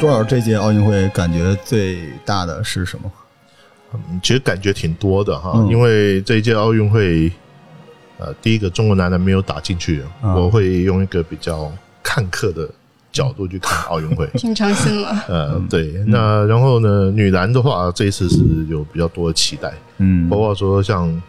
周老师这届奥运会感觉最大的是什么？嗯，其实感觉挺多的哈，嗯因为这一届奥运会，呃，第一个中国男篮没有打进去，啊我会用一个比较看客的角度去看奥运会。平常心了。呃，对，那然后呢，女篮的话，这一次是有比较多的期待，嗯包括说像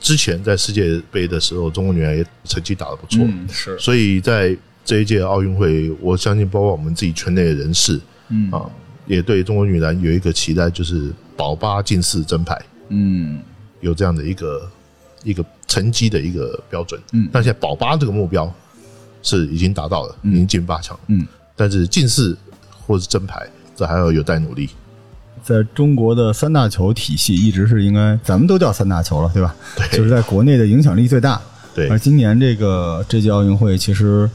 之前在世界杯的时候，中国女篮也成绩打得不错，嗯是所以在这一届奥运会，我相信包括我们自己圈内的人士嗯啊，也对中国女篮有一个期待，就是保八进四争牌。嗯有这样的一个一个成绩的一个标准。嗯那现在保八这个目标是已经达到了，已经进八强。嗯，但是进四或是争牌，这还要有待努力。在中国的三大球体系一直是应该，咱们都叫三大球了，对吧？对就是在国内的影响力最大。对而今年这个这届奥运会，其实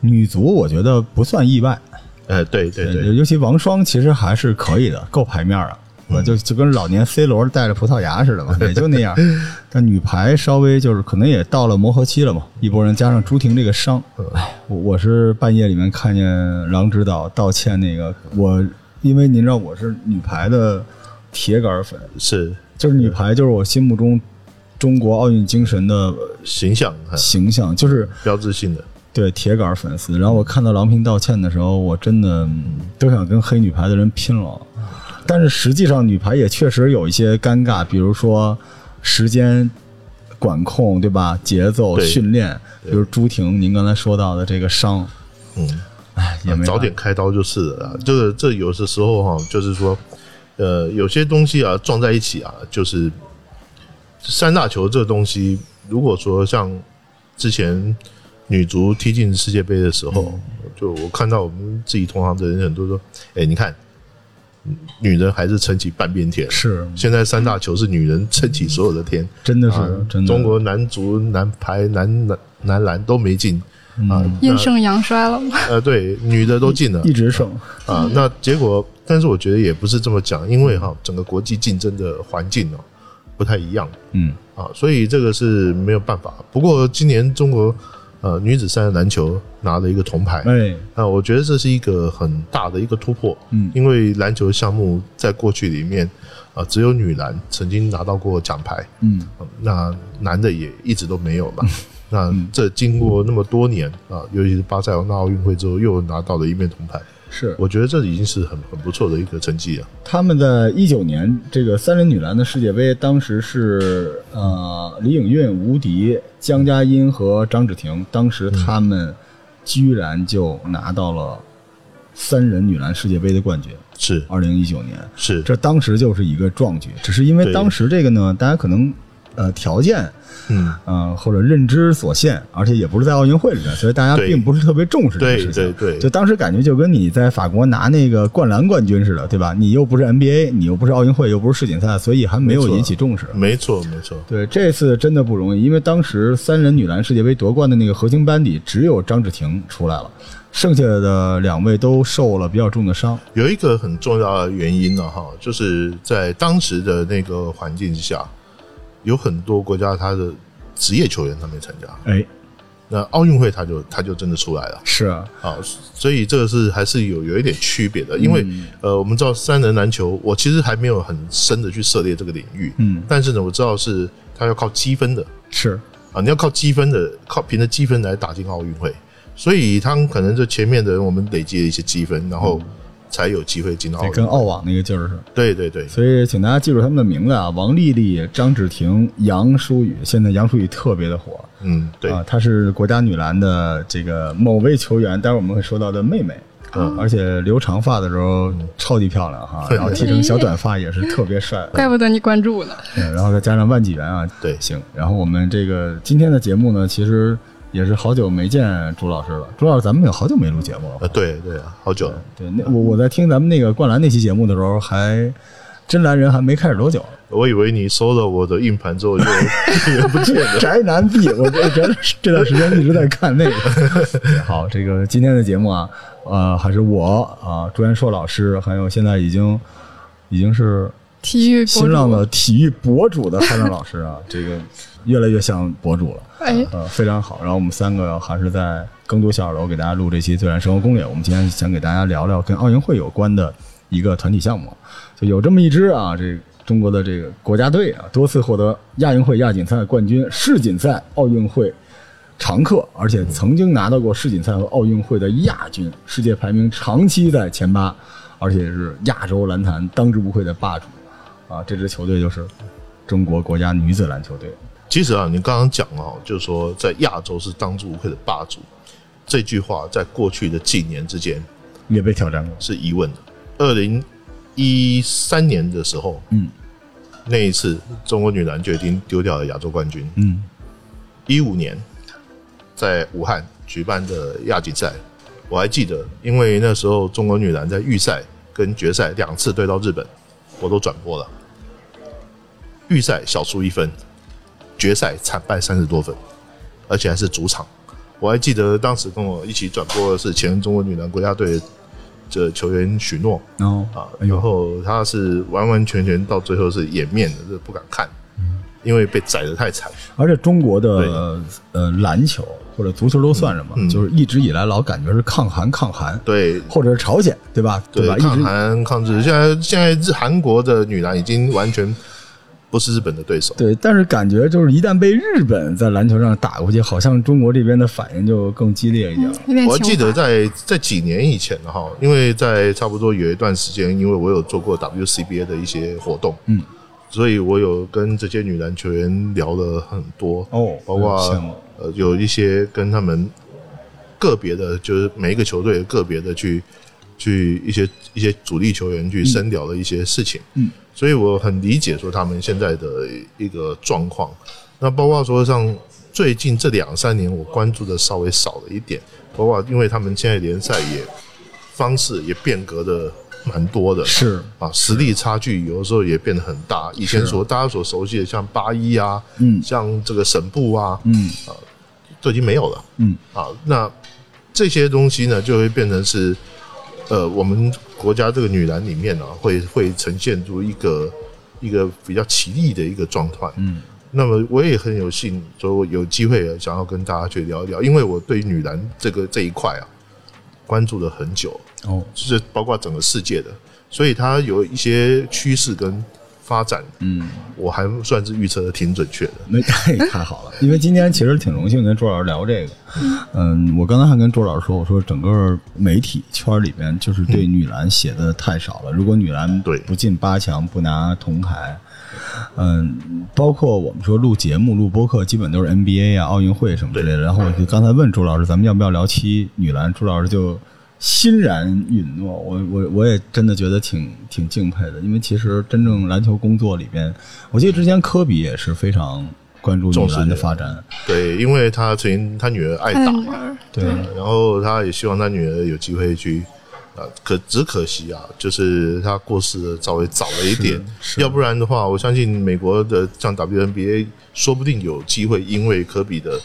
女足我觉得不算意外，呃，对对呃对，尤其王霜其实还是可以的，够牌面啊。我就就跟老年 C 罗带着葡萄牙似的嘛，也就那样。但女排稍微就是可能也到了磨合期了嘛，一拨人加上朱婷这个伤，哎，我我是半夜里面看见郎指导道歉那个，我因为您知道我是女排的铁杆粉，是。就是女排就是我心目中中国奥运精神的形象呃形象，就是标志性的。对铁杆粉丝。然后我看到郎平道歉的时候，我真的嗯都想跟黑女排的人拼了。但是实际上，女排也确实有一些尴尬，比如说时间管控，对吧？节奏、训练，比如朱婷，您刚才说到的这个伤，嗯，哎，也没早点开刀就是了啦。这个这有的时候哈，就是说，呃，有些东西啊撞在一起啊，就是三大球这东西，如果说像之前女足踢进世界杯的时候，就我看到我们自己同行的人很多说，哎，你看，嗯女人还是撑起半边天，是。现在三大球是女人撑起所有的天，真的是、啊真的。中国男足、男排、男男男篮都没进。啊，阴盛阳衰了。吗？呃，对，女的都进了。一直胜，啊。那结果，但是我觉得也不是这么讲，因为哈，整个国际竞争的环境哦不太一样。嗯。啊，所以这个是没有办法。不过今年中国呃女子三人篮球拿了一个铜牌，哎，那，我觉得这是一个很大的一个突破，嗯因为篮球项目在过去里面啊，只有女篮曾经拿到过奖牌，嗯嗯那男的也一直都没有嘛。那这经过那么多年啊，尤其是巴塞罗那奥运会之后，又拿到了一面铜牌，是。我觉得这已经是很很不错的一个成绩了。他们在一九年这个三人女篮的世界杯，当时是呃李颖韵、吴迪、江佳音和张芷婷，当时他们居然就拿到了三人女篮世界杯的冠军。是。二零一九年，是，这当时就是一个壮举，只是因为当时这个呢，大家可能呃条件嗯，呃或者认知所限，而且也不是在奥运会里面，所以大家并不是特别重视这个事情。对对，就当时感觉就跟你在法国拿那个灌篮冠军似的，对吧？你又不是 NBA，你又不是奥运会，又不是世锦赛，所以还没有引起重视。没错没错，对，这次真的不容易，因为当时三人女篮世界杯夺冠的那个核心班底只有张芷婷出来了，剩下的两位都受了比较重的伤。有一个很重要的原因呢，哈，就是在当时的那个环境之下，有很多国家他的职业球员他没参加，哎，那奥运会他就他就真的出来了。是啊，啊，所以这个是还是有有一点区别的，因为、嗯。呃，我们知道三人篮球，我其实还没有很深的去涉猎这个领域，嗯，但是呢，我知道是他要靠积分的。是，啊，你要靠积分的，靠凭着积分来打进奥运会，所以他们可能这前面的人我们累积了一些积分，然后才有机会进到奥对，跟。澳网那个劲儿似的。对对对，所以，请大家记住他们的名字啊：王丽丽、张芷婷、杨舒雨。现在杨舒雨特别的火嗯，对，啊，她是国家女篮的这个某位球员，待会儿我们会说到的妹妹。嗯而且留长发的时候超级漂亮哈，然后剃成小短发也是特别帅。怪不得你关注呢。嗯，然后再加上万纪元啊，对行。然后我们这个今天的节目呢，其实也是好久没见朱老师了。朱老师，咱们有好久没录节目了。呃，对对啊，好久了。对，那我我在听咱们那个灌篮那期节目的时候，还真来人还没开始多久，我以为你收了我的硬盘之后就 也不见了。宅男币，我这这这段时间一直在看那个。好，这个今天的节目啊，呃，还是我啊，朱元硕老师，还有现在已经已经是体育博新浪的，体育博主的汉亮老师啊，这个越来越像博主了，哎，呃，非常好。然后我们三个还是在更多小二楼给大家录这期《自然生活攻略》。我们今天想给大家聊聊跟奥运会有关的一个团体项目，就有这么一支啊，这中国的这个国家队啊，多次获得亚运会亚锦赛冠军、世锦赛、奥运会常客，而且曾经拿到过世锦赛和奥运会的亚军，世界排名长期在前八，而且是亚洲篮坛当之无愧的霸主啊！这支球队就是中国国家女子篮球队。其实啊，你刚刚讲哦，就是说在亚洲是当之无愧的霸主，这句话在过去的几年之间也被挑战过，是疑问的。二零一三年的时候，嗯那一次中国女篮就已经丢掉了亚洲冠军。嗯一五年在武汉举办的亚锦赛，我还记得，因为那时候中国女篮在预赛跟决赛两次对到日本，我都转播了。预赛小输一分，决赛惨败三十多分，而且还是主场。我还记得当时跟我一起转播的是前中国女篮国家队的球员许诺然后啊，然后他是完完全全到最后是掩面的，就是不敢看，因为被宰的太惨。而且中国的呃篮球或者足球都算什么？嗯就是一直以来老感觉是抗韩抗韩，对，或者是朝鲜，对吧？对吧？抗韩抗日，现在现在日韩国的女篮已经完全不是日本的对手。对，但是感觉就是一旦被日本在篮球上打过去，好像中国这边的反应就更激烈一点了。我还记得在在几年以前哈，因为在差不多有一段时间，因为我有做过 WCBA 的一些活动，嗯，所以我有跟这些女篮球员聊了很多哦包括呃有一些跟他们个别的，就是每一个球队个别的去去一些一些主力球员去深聊的一些事情，嗯，所以我很理解说他们现在的一个状况。那包括说像最近这两三年，我关注的稍微少了一点，包括因为他们现在联赛也方式也变革的蛮多的，是，啊，实力差距有的时候也变得很大。以前所大家所熟悉的像八一啊，嗯。像这个省部啊，嗯。啊都已经没有了。嗯。啊。那这些东西呢，就会变成是呃，我们国家这个女篮里面呢、会会呈现出一个一个比较奇异的一个状态。嗯那么我也很有幸，说有机会想要跟大家去聊一聊，因为我对女篮这个这一块啊关注了很久，哦就是包括整个世界的，所以它有一些趋势跟发展，嗯，我还算是预测的挺准确的。那 太太好了，因为今天其实挺荣幸跟朱老师聊这个。嗯，我刚才还跟朱老师说，我说整个媒体圈里边就是对女篮写的太少了。如果女篮对不进八强，不拿铜牌，嗯，包括我们说录节目、录播客，基本都是 NBA 啊、奥运会什么之类的。然后我就刚才问朱老师，咱们要不要聊期女篮？朱老师就欣然允诺。我我我也真的觉得挺挺敬佩的，因为其实真正篮球工作里边，我记得之前科比也是非常关注女篮的发展。对，因为他曾经他女儿爱打嘛，对，然后他也希望他女儿有机会去。啊，可只可惜啊，就是他过世的稍微早了一点，是要不然的话，我相信美国的像 WNBA 说不定有机会因为科比的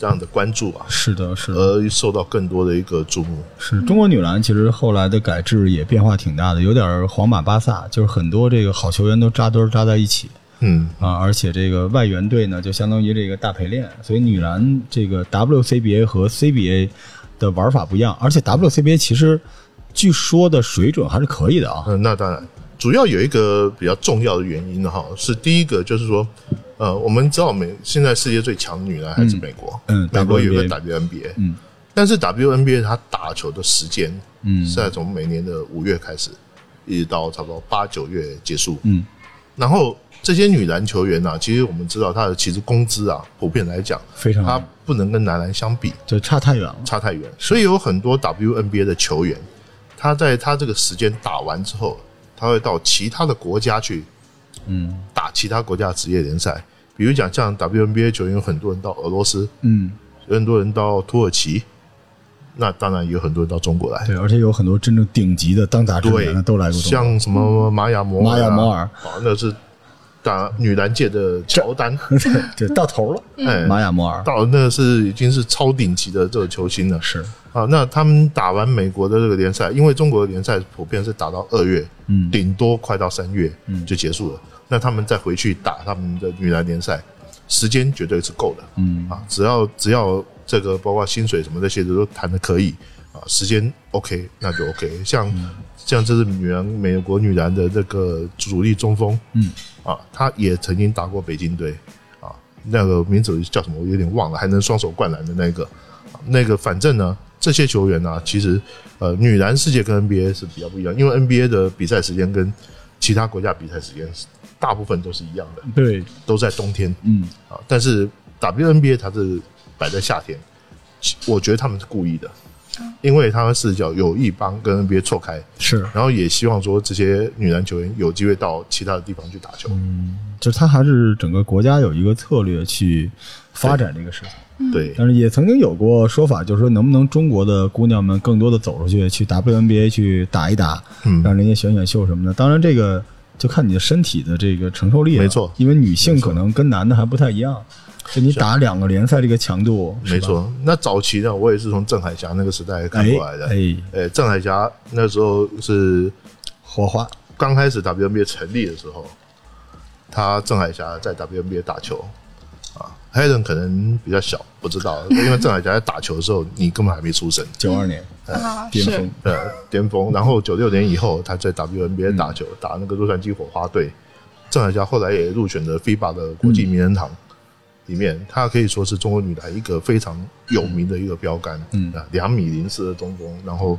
这样的关注啊，是的，是的。而受到更多的一个注目。是中国女篮其实后来的改制也变化挺大的，有点皇马巴萨，就是很多这个好球员都扎堆儿扎在一起嗯，啊，而且这个外援队呢就相当于这个大陪练，所以女篮这个 WCBA 和 CBA 的玩法不一样，而且 WCBA 其实据说的水准还是可以的啊。嗯，那当然，主要有一个比较重要的原因哈，是第一个就是说，呃，我们知道美现在世界最强的女篮还是美国，嗯美国有个 WNBA 但是 WNBA 它打球的时间，嗯是在从每年的五月开始，一直到差不多八九月结束，嗯。然后这些女篮球员呢、其实我们知道她的其实工资啊，普遍来讲，非常她不能跟男篮相比，对差太远了。差太远，所以有很多 WNBA 的球员，他在他这个时间打完之后，他会到其他的国家去嗯打其他国家的职业联赛。比如讲，像 WNBA 球员，有很多人到俄罗斯，嗯，有很多人到土耳其，那当然也有很多人到中国来。对，而且有很多真正顶级的当打之年的都来过。像什么玛雅摩尔啊、玛雅摩尔啊，那是打女篮界的乔丹，对，到头了。哎，玛雅摩尔到那是已经是超顶级的这个球星了。是，啊，那他们打完美国的这个联赛，因为中国的联赛普遍是打到二月，嗯顶多快到三月，嗯就结束了。那他们再回去打他们的女篮联赛，时间绝对是够的，嗯啊，只要只要这个包括薪水什么这些的都谈的可以啊，时间 OK 那就 OK。像、嗯像这是女篮美国女篮的这个主力中锋，嗯。啊，他也曾经打过北京队啊，那个名字叫什么我有点忘了，还能双手灌篮的那个，啊那个反正呢，这些球员呢、其实呃，女篮世界跟 NBA 是比较不一样，因为 NBA 的比赛时间跟其他国家比赛时间是大部分都是一样的，对，都在冬天。嗯。啊，但是 WNBA 它是摆在夏天，我觉得他们是故意的，因为他们视角有意帮跟 NBA 错开，是，然后也希望说这些女篮球员有机会到其他的地方去打球。嗯就是他还是整个国家有一个策略去发展这个事情。对，但是也曾经有过说法，就是说能不能中国的姑娘们更多的走出去，去 WNBA 去打一打，嗯让人家选选秀什么的。当然，这个就看你的身体的这个承受力了。没错因为女性可能跟男的还不太一样，就你打两个联赛这个强度，没。错。那早期呢，我也是从郑海霞那个时代看过来的。哎，呃，郑海霞那时候是火花，刚开始 WNBA 成立的时候，他郑海霞在 WNBA 打球啊。Helen 可能比较小，不知道，因为郑海霞在打球的时候，你根本还没出生，九二年啊，巅峰，呃，巅峰。然后九六年以后，他在 WNBA 打球，打那个洛杉矶火花队。郑海霞后来也入选了 FIBA 的国际名人堂里面，她可以说是中国女排一个非常有名的一个标杆。嗯啊，两米零四的中锋，然后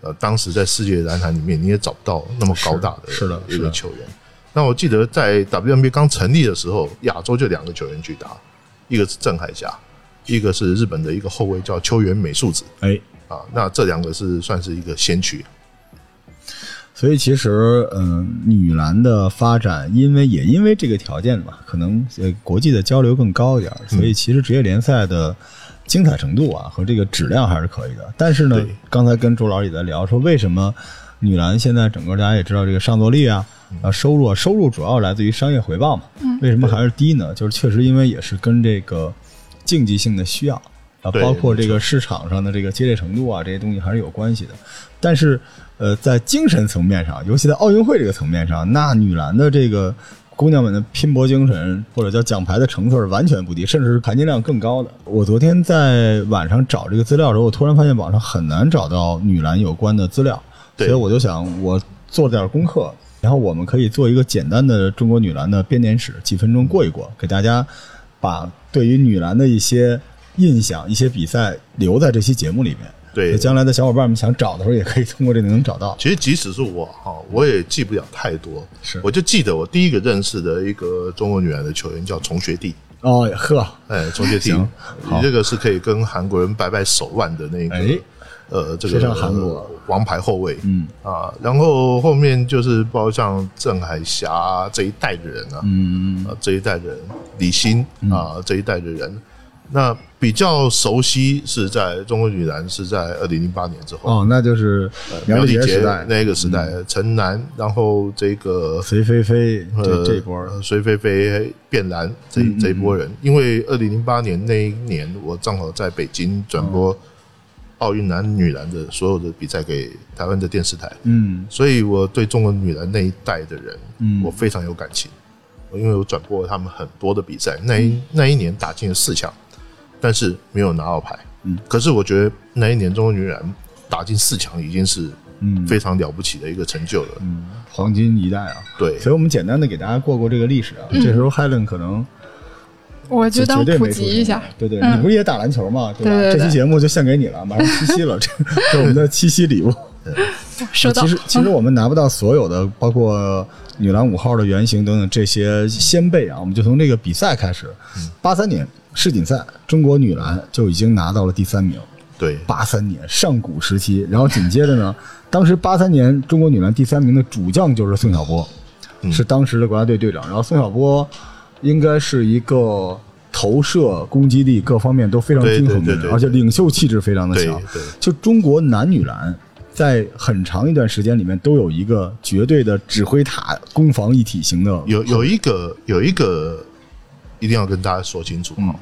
呃，当时在世界篮坛里面你也找不到那么高大的是是的一个球员。那我记得在 WNBA 刚成立的时候，亚洲就两个球员去打，一个是郑海霞，一个是日本的一个后卫叫秋元美树子哎，啊。那这两个是算是一个先驱。所以其实，嗯、女篮的发展，因为也因为这个条件嘛，可能呃国际的交流更高一点，所以其实职业联赛的精彩程度啊和这个质量还是可以的。但是呢，刚才跟周老师也在聊说，为什么女篮现在整个大家也知道这个上座率啊。啊，收入啊，收入主要来自于商业回报嘛。为什么还是低呢？就是确实因为也是跟这个竞技性的需要啊，包括这个市场上的这个激烈程度啊，这些东西还是有关系的。但是，呃，在精神层面上，尤其在奥运会这个层面上，那女篮的这个姑娘们的拼搏精神，或者叫奖牌的成分是完全不低，甚至是含金量更高的。我昨天在晚上找这个资料的时候，我突然发现网上很难找到女篮有关的资料，所以我就想我做了点功课，然后我们可以做一个简单的中国女篮的编年史，几分钟过一过，给大家把对于女篮的一些印象、一些比赛留在这期节目里面。对。将来的小伙伴们想找的时候，也可以通过这个能找到。其实即使是我哈，我也记不了太多，是。我就记得我第一个认识的一个中国女篮的球员叫崇学弟，哦，呵，哎，崇学弟你这个是可以跟韩国人掰掰手腕的那个，哎。呃，这个非常韩国？呃王牌后卫，嗯。啊，然后后面就是包括像郑海霞这一代的人啊，嗯，啊这一代的人，李欣啊这一代的人，那比较熟悉是在中国女篮是在二零零八年之后，哦，那就是苗苗丽杰那个时代，陈楠，然后这个隋菲菲这呃这波隋菲菲、卞兰这这一波人，因为二零零八年那一年，我正好在北京转播奥运男女篮的所有的比赛给台湾的电视台，嗯。所以我对中国女篮那一代的人，嗯。我非常有感情，因为我转播了他们很多的比赛，那一那一年打进了四强，但是没有拿到牌。嗯，可是我觉得那一年中国女篮打进四强已经是嗯，非常了不起的一个成就了。嗯黄金一代啊。对，所以我们简单的给大家过过这个历史啊。这时候 Helen 可能我就当普及一下。对对，嗯你不是也打篮球吗？对吧？对对对这期节目就献给你了，马上七夕了，这这是我们的七夕礼物。收到。其实其实我们拿不到所有的，包括女篮五号的原型等等这些先辈啊，我们就从这个比赛开始。八三年世锦赛，中国女篮就已经拿到了第三名。对，八三年上古时期，然后紧接着呢，当时八三年中国女篮第三名的主将就是宋晓波，嗯是当时的国家队队长。然后宋晓波应该是一个投射、攻击力各方面都非常均衡的人，而且领袖气质非常的对强。对就中国男女篮在很长一段时间里面都有一个绝对的指挥塔、攻防一体型的。有有一个有一个一定要跟大家说清楚嗯，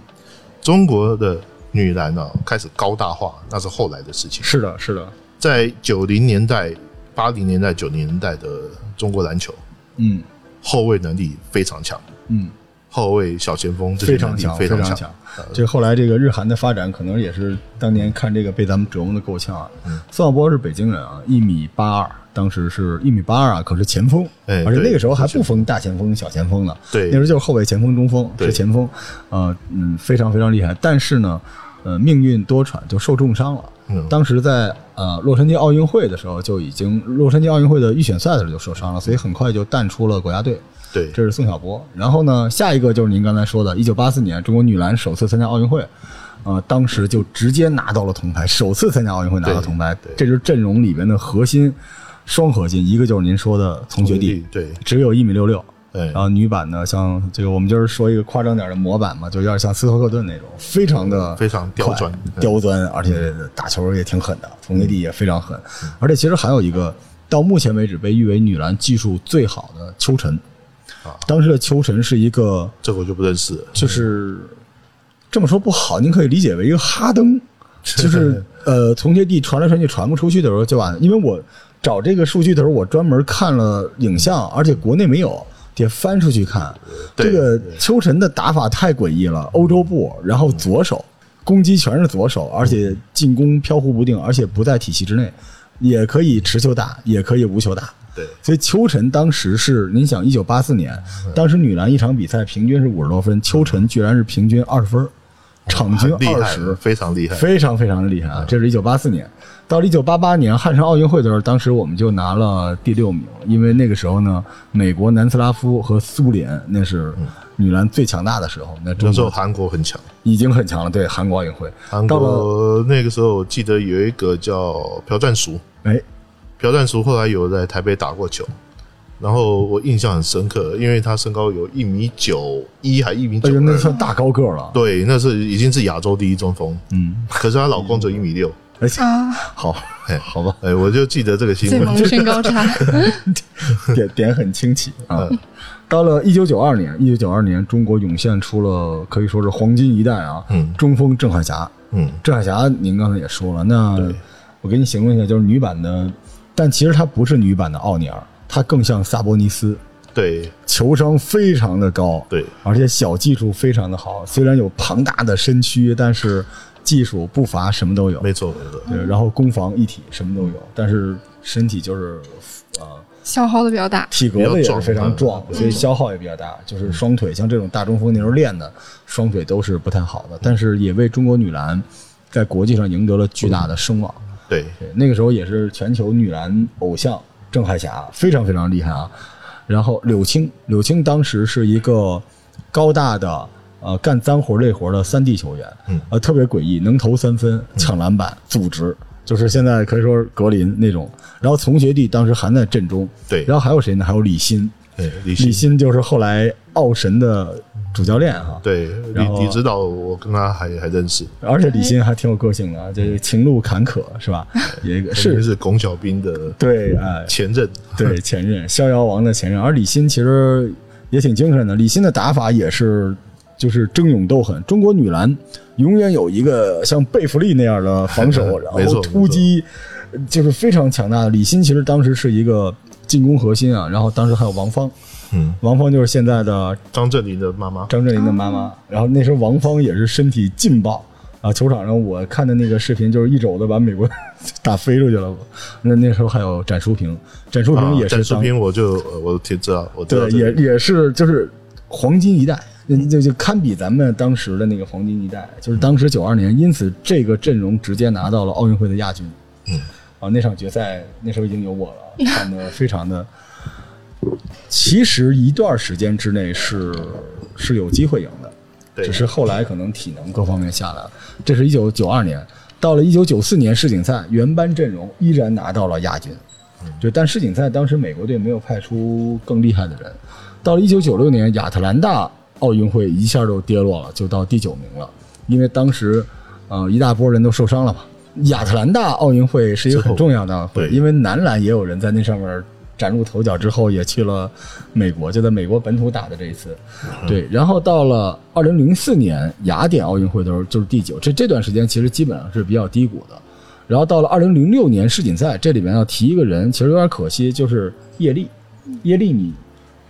中国的女篮呢开始高大化，那是后来的事情。是的，是的，在九零年代、八零年代、九零年代的中国篮球，嗯。后卫能力非常强，嗯后卫、小前锋这些能力非常强，非。常强。这后来这个日韩的发展，可能也是当年看这个被咱们折磨的够呛啊。嗯孙晓波是北京人啊，一米八二，当时是一米八二啊，可是前锋，而且那个时候还不分大前锋、小前锋呢，对那时候就是后卫、前锋、中锋对是前锋，呃嗯，非常非常厉害。但是呢，呃，命运多舛，就受重伤了。嗯当时在呃洛杉矶奥运会的时候就已经，洛杉矶奥运会的预选赛的时候就受伤了，所以很快就淡出了国家队。对，这是宋晓波。然后呢，下一个就是您刚才说的，一九八四年中国女篮首次参加奥运会，呃，当时就直接拿到了铜牌，首次参加奥运会拿到铜牌对对，这就是阵容里边的核心，双核心，一个就是您说的丛学弟，对只有一米六六。对然后女版呢，像这个我们就是说一个夸张点的模板嘛，就有点像斯托克顿那种，非常的非常刁钻刁钻，而且打球也挺狠的，丛学弟也非常狠。而且其实还有一个，到目前为止被誉为女篮技术最好的秋晨，啊当时的秋晨是一个，这个我就不认识。就是这么说不好，您可以理解为一个哈登，就是呃，从这地传来传去传不出去的时候就把。因为我找这个数据的时候，我专门看了影像，而且国内没有。得翻出去看，这个秋晨的打法太诡异了。欧洲步，然后左手攻击全是左手，而且进攻飘忽不定，而且不在体系之内，也可以持球打，也可以无球打。对，所以秋晨当时是，您想，一九八四年，当时女篮一场比赛平均是五十多分，秋晨居然是平均二十分，场均很厉害二十，，非常厉害。非常非常的厉害啊！这是一九八四年，到了一九八八年汉城奥运会的时候，当时我们就拿了第六名，因为那个时候呢，美国、南斯拉夫和苏联那是女篮最强大的时候，那那时候韩国很强，已经很强了。对，韩国奥运会韩国那个时候我记得有一个叫朴赞淑，哎，朴赞淑后来有在台北打过球，然后我印象很深刻，因为他身高有一米九一还一米九哎呦，那，算大高个了。对，那是已经是亚洲第一中锋，嗯，可是她老公只有一米六，而且啊，好，哎好吧，哎，我就记得这个新闻。身高差，点点很清奇啊。嗯。到了一九九二年，一九九二年，中国涌现出了可以说是黄金一代啊，嗯。中锋郑海霞。嗯，郑海霞，您刚才也说了，那我给你形容一下，就是女版的，但其实她不是女版的奥尼尔，她更像萨博尼斯，对。球商非常的高，对，而且小技术非常的好，虽然有庞大的身躯，但是技术步伐什么都有，没错没错，对，然后攻防一体什么都有，但是身体就是啊消耗的比较大。体格子也是非常壮，壮所以消耗也比较大。就是双腿，像这种大中锋那时候练的，双腿都是不太好的，但是也为中国女篮在国际上赢得了巨大的声望。对对，那个时候也是全球女篮偶像郑海霞，非常非常厉害啊。然后柳青，柳青当时是一个高大的呃干脏活累活的三 D 球员，嗯呃特别诡异，能投三分、抢篮板、组织，就是现在可以说格林那种。然后从学弟当时还在阵中，对然后还有谁呢？还有李欣，对，李李欣，欣就是后来奥神的主教练哈、对然后李李指导，我跟他还还认识，而且李欣还挺有个性的啊，就是情路坎坷是吧？也是是。是龚小兵的对，哎，前任，对 前任逍遥王的前任，而李欣其实也挺精神的。李欣的打法也是就是争勇斗狠。中国女篮永远有一个像贝弗利那样的防守，然后没错突击就是非常强大的。李欣其实当时是一个进攻核心啊，然后当时还有王芳，嗯，王芳就是现在的张镇麟的妈妈，张镇麟的妈妈。然后那时候王芳也是身体劲爆啊，球场上我看的那个视频就是一肘子把美国 打飞出去了。那那时候还有展淑萍，展淑萍啊也是当展淑萍，我就呃我挺知道，我知道对，也也是就是黄金一代，就就就堪比咱们当时的那个黄金一代，就是当时九二年，因此这个阵容直接拿到了奥运会的亚军。嗯，啊，那场决赛那时候已经有我了，看的非常的。其实一段时间之内是是有机会赢的，只是后来可能体能各方面下来了。这是一九九二年，到了一九九四年世锦赛，原班阵容依然拿到了亚军。就但世锦赛当时美国队没有派出更厉害的人，到了一九九六年亚特兰大奥运会一下就跌落了，就到第九名了，因为当时呃一大波人都受伤了嘛。亚特兰大奥运会是一个很重要的会，对因为男篮也有人在那上面崭露头角之后，也去了美国，就在美国本土打的这一次。对，然后到了二零零四年雅典奥运会的时候，就是第九，这这段时间其实基本上是比较低谷的。然后到了二零零六年世锦赛，这里面要提一个人，其实有点可惜，就是叶丽，叶丽你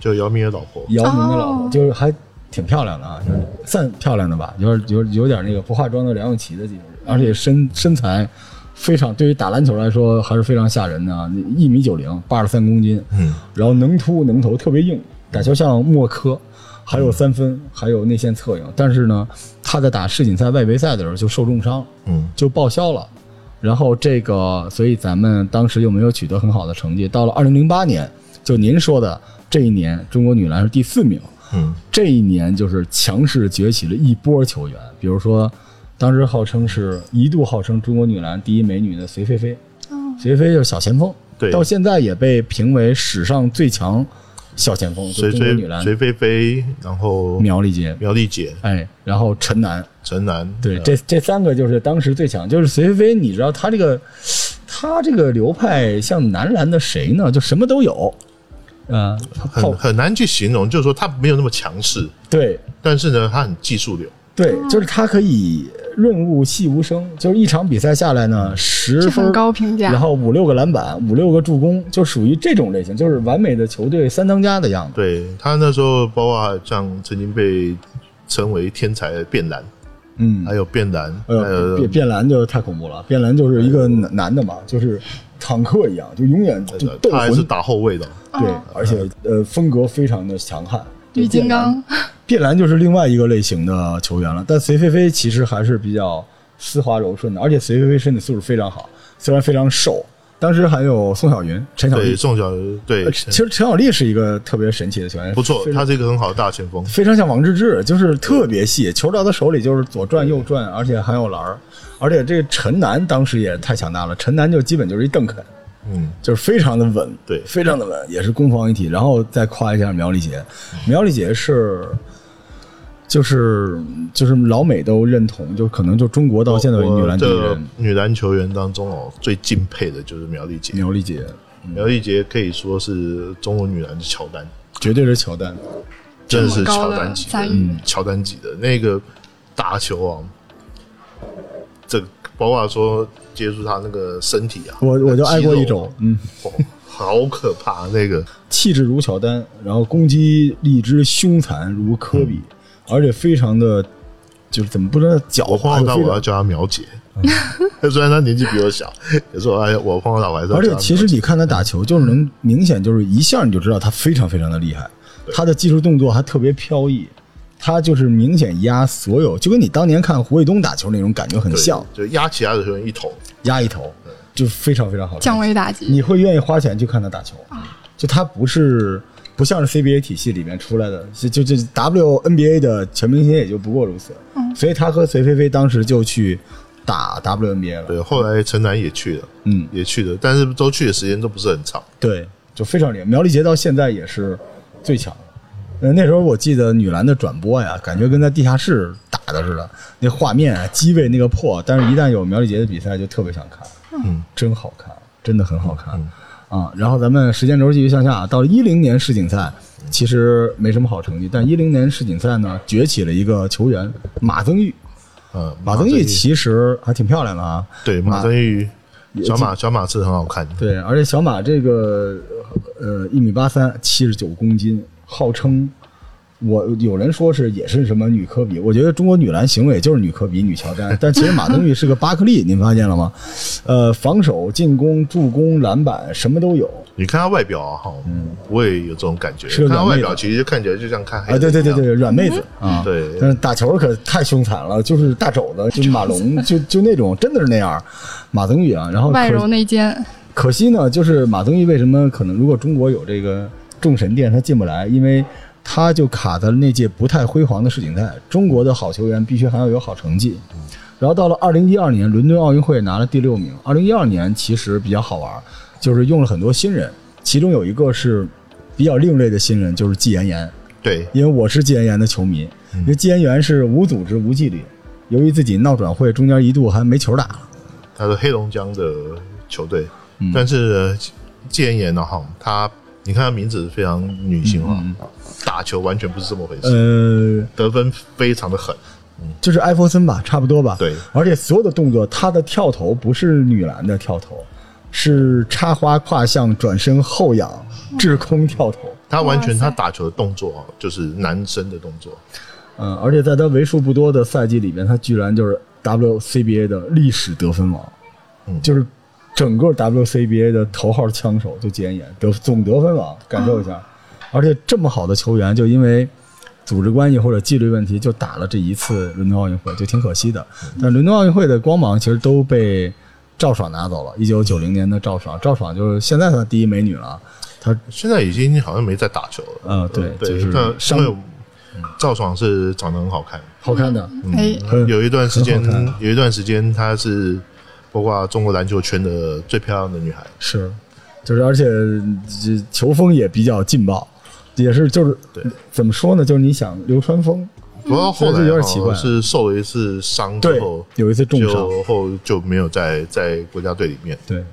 就姚明的老婆，姚明的老婆，哦就是还挺漂亮的啊，就是算漂亮的吧，有点有有点那个不化妆的梁咏琪的劲，而且身身材非常，对于打篮球来说还是非常吓人的啊，一米九零，八十三公斤，嗯，然后能突能投，特别硬，打球像默科，还有三分，还有内线策应，但是呢，他在打世锦赛外围赛的时候就受重伤，嗯，就报销了。然后这个，所以咱们当时又没有取得很好的成绩。到了二零零八年，就您说的这一年，中国女篮是第四名。嗯，这一年就是强势崛起了一波球员，比如说，当时号称是一度号称中国女篮第一美女的隋菲菲，隋菲菲就是小前锋，对。到现在也被评为史上最强小前锋，就隋中国女篮。隋隋菲菲，然后苗丽杰，苗丽姐、哎，然后陈楠，陈楠，对，呃。这这三个就是当时最强，就是隋菲菲，你知道她这个她这个流派像男篮的谁呢？就什么都有，嗯、很很难去形容，就是说他没有那么强势，对。但是呢，他很技术流，对，就是他可以润物细无声，就是一场比赛下来呢，十分高评价。然后五六个篮板，五六个助攻，就属于这种类型，就是完美的球队三当家的样子。对他那时候包括像曾经被称为天才的变蓝，嗯，还有变蓝，呃，有变变蓝就太恐怖了，变蓝就是一个男男的嘛，就是坦克一样，就永远就斗他还是，打后卫的，对，而且呃风格非常的强悍。女金刚，变蓝就是另外一个类型的球员了，但隋菲菲其实还是比较丝滑柔顺的，而且隋菲菲身体素质非常好，虽然非常瘦。当时还有宋晓云、陈晓，丽，宋小对呃，其实陈晓丽是一个特别神奇的球员，不错非，常他是一个很好的大前锋，非常像王治郅，就是特别细，球到他手里就是左转右转，而且还有篮儿，而且这个陈楠当时也太强大了，陈楠就基本就是一邓肯，嗯，就是非常的稳，对非常的稳，也是攻防一体。然后再夸一下苗丽杰，苗丽杰是。就是就是老美都认同，就可能就中国到现在为止女篮女篮球员当中哦，最敬佩的就是苗丽杰，苗丽杰苗丽杰可以说是中国女篮的乔丹，绝对是乔丹。真的是乔丹级的嗯，乔丹级的那个打球啊，这包括说接触他那个身体啊，我我就爱过一种，嗯，哦，好可怕那个，气质如乔丹，然后攻击力之凶残如科比，而且非常的就是怎么不知道狡我碰到我要叫他苗姐，虽然他年纪比我小，可是我哎我碰到他我还是而且其实你看他打球，就是能明显就是一下你就知道他非常非常的厉害，他的技术动作还特别飘逸，他就是明显压所有，就跟你当年看胡卫东打球那种感觉很像，就压其他的球员一头，压一头，就非常非常好。降维打击。你会愿意花钱去看他打球，就他不是不像是 CBA 体系里面出来的，就就就 WNBA 的全明星也就不过如此。所以他和隋菲菲当时就去打 WNBA 了。对，后来陈楠也去了，嗯，也去了，但是都去的时间都不是很长。对，就非常厉害。苗丽杰到现在也是最强的。呃，那时候我记得女篮的转播呀，感觉跟在地下室打的似的，那画面啊，机位那个破，但是一旦有苗丽杰的比赛，就特别想看。嗯，真好看，真的很好看、啊。然后咱们时间轴继续向下，到了一零年世锦赛，其实没什么好成绩，但一零年世锦赛呢，崛起了一个球员马增玉。呃，马增玉其实还挺漂亮的啊，对马增玉，小马小马是很好看的，对，而且小马这个呃一米八三，七十九公斤，号称我有人说是也是什么女科比，我觉得中国女篮行为就是女科比、女乔丹，但其实马登玉是个巴克利，您发现了吗？呃，防守、进攻、助攻、篮板什么都有。你看他外表哈，嗯，我也有这种感觉。嗯是个看他软妹子。外表，其实看起来就像看黑啊，对对对对，软妹子啊，对。但是打球可太凶残了，就是大肘子，就是 马龙，就就那种，真的是那样，马登玉啊，然后可外柔内兼，可惜呢，就是马增玉为什么可能如果中国有这个众神殿，他进不来，因为他就卡在了那届不太辉煌的世锦赛。中国的好球员必须还要有好成绩。然后到了二零一二年伦敦奥运会拿了第六名。二零一二年其实比较好玩，就是用了很多新人，其中有一个是比较另类的新人，就是季妍妍。对，因为我是季妍妍的球迷，因为季妍妍是无组织无纪律，由于自己闹转会，中间一度还没球打了。他是黑龙江的球队，嗯但是呃季妍妍呢，哈，他你看他名字非常女性化，打球完全不是这么回事，嗯呃，得分非常的狠，就是艾弗森吧，差不多吧。对。而且所有的动作，他的跳投不是女篮的跳投，是插花跨项转身后仰滞空跳投。他完全哇塞。他打球的动作啊，就是男生的动作。嗯，而且在他为数不多的赛季里面，他居然就是 WCBA 的历史得分王，嗯。就是整个 WCBA 的头号枪手就简言得总得分王，感受一下。而且这么好的球员，就因为组织关系或者纪律问题，就打了这一次伦敦奥运会，就挺可惜的。但伦敦奥运会的光芒其实都被赵爽拿走了。一九九零年的赵爽，赵爽就是现在算第一美女了。她现在已经好像没在打球了。嗯对对，就是那伤因为赵爽是长得很好看，好看的，嗯，有一段时间有一段时间她是包括中国篮球圈的最漂亮的女孩。是，就是而且球风也比较劲爆，也是就是对怎么说呢？就是你想流川枫，不过后这来有点奇怪好像是受了一次伤之对后，，有一次重伤，就后就没有在在国家队里面。对。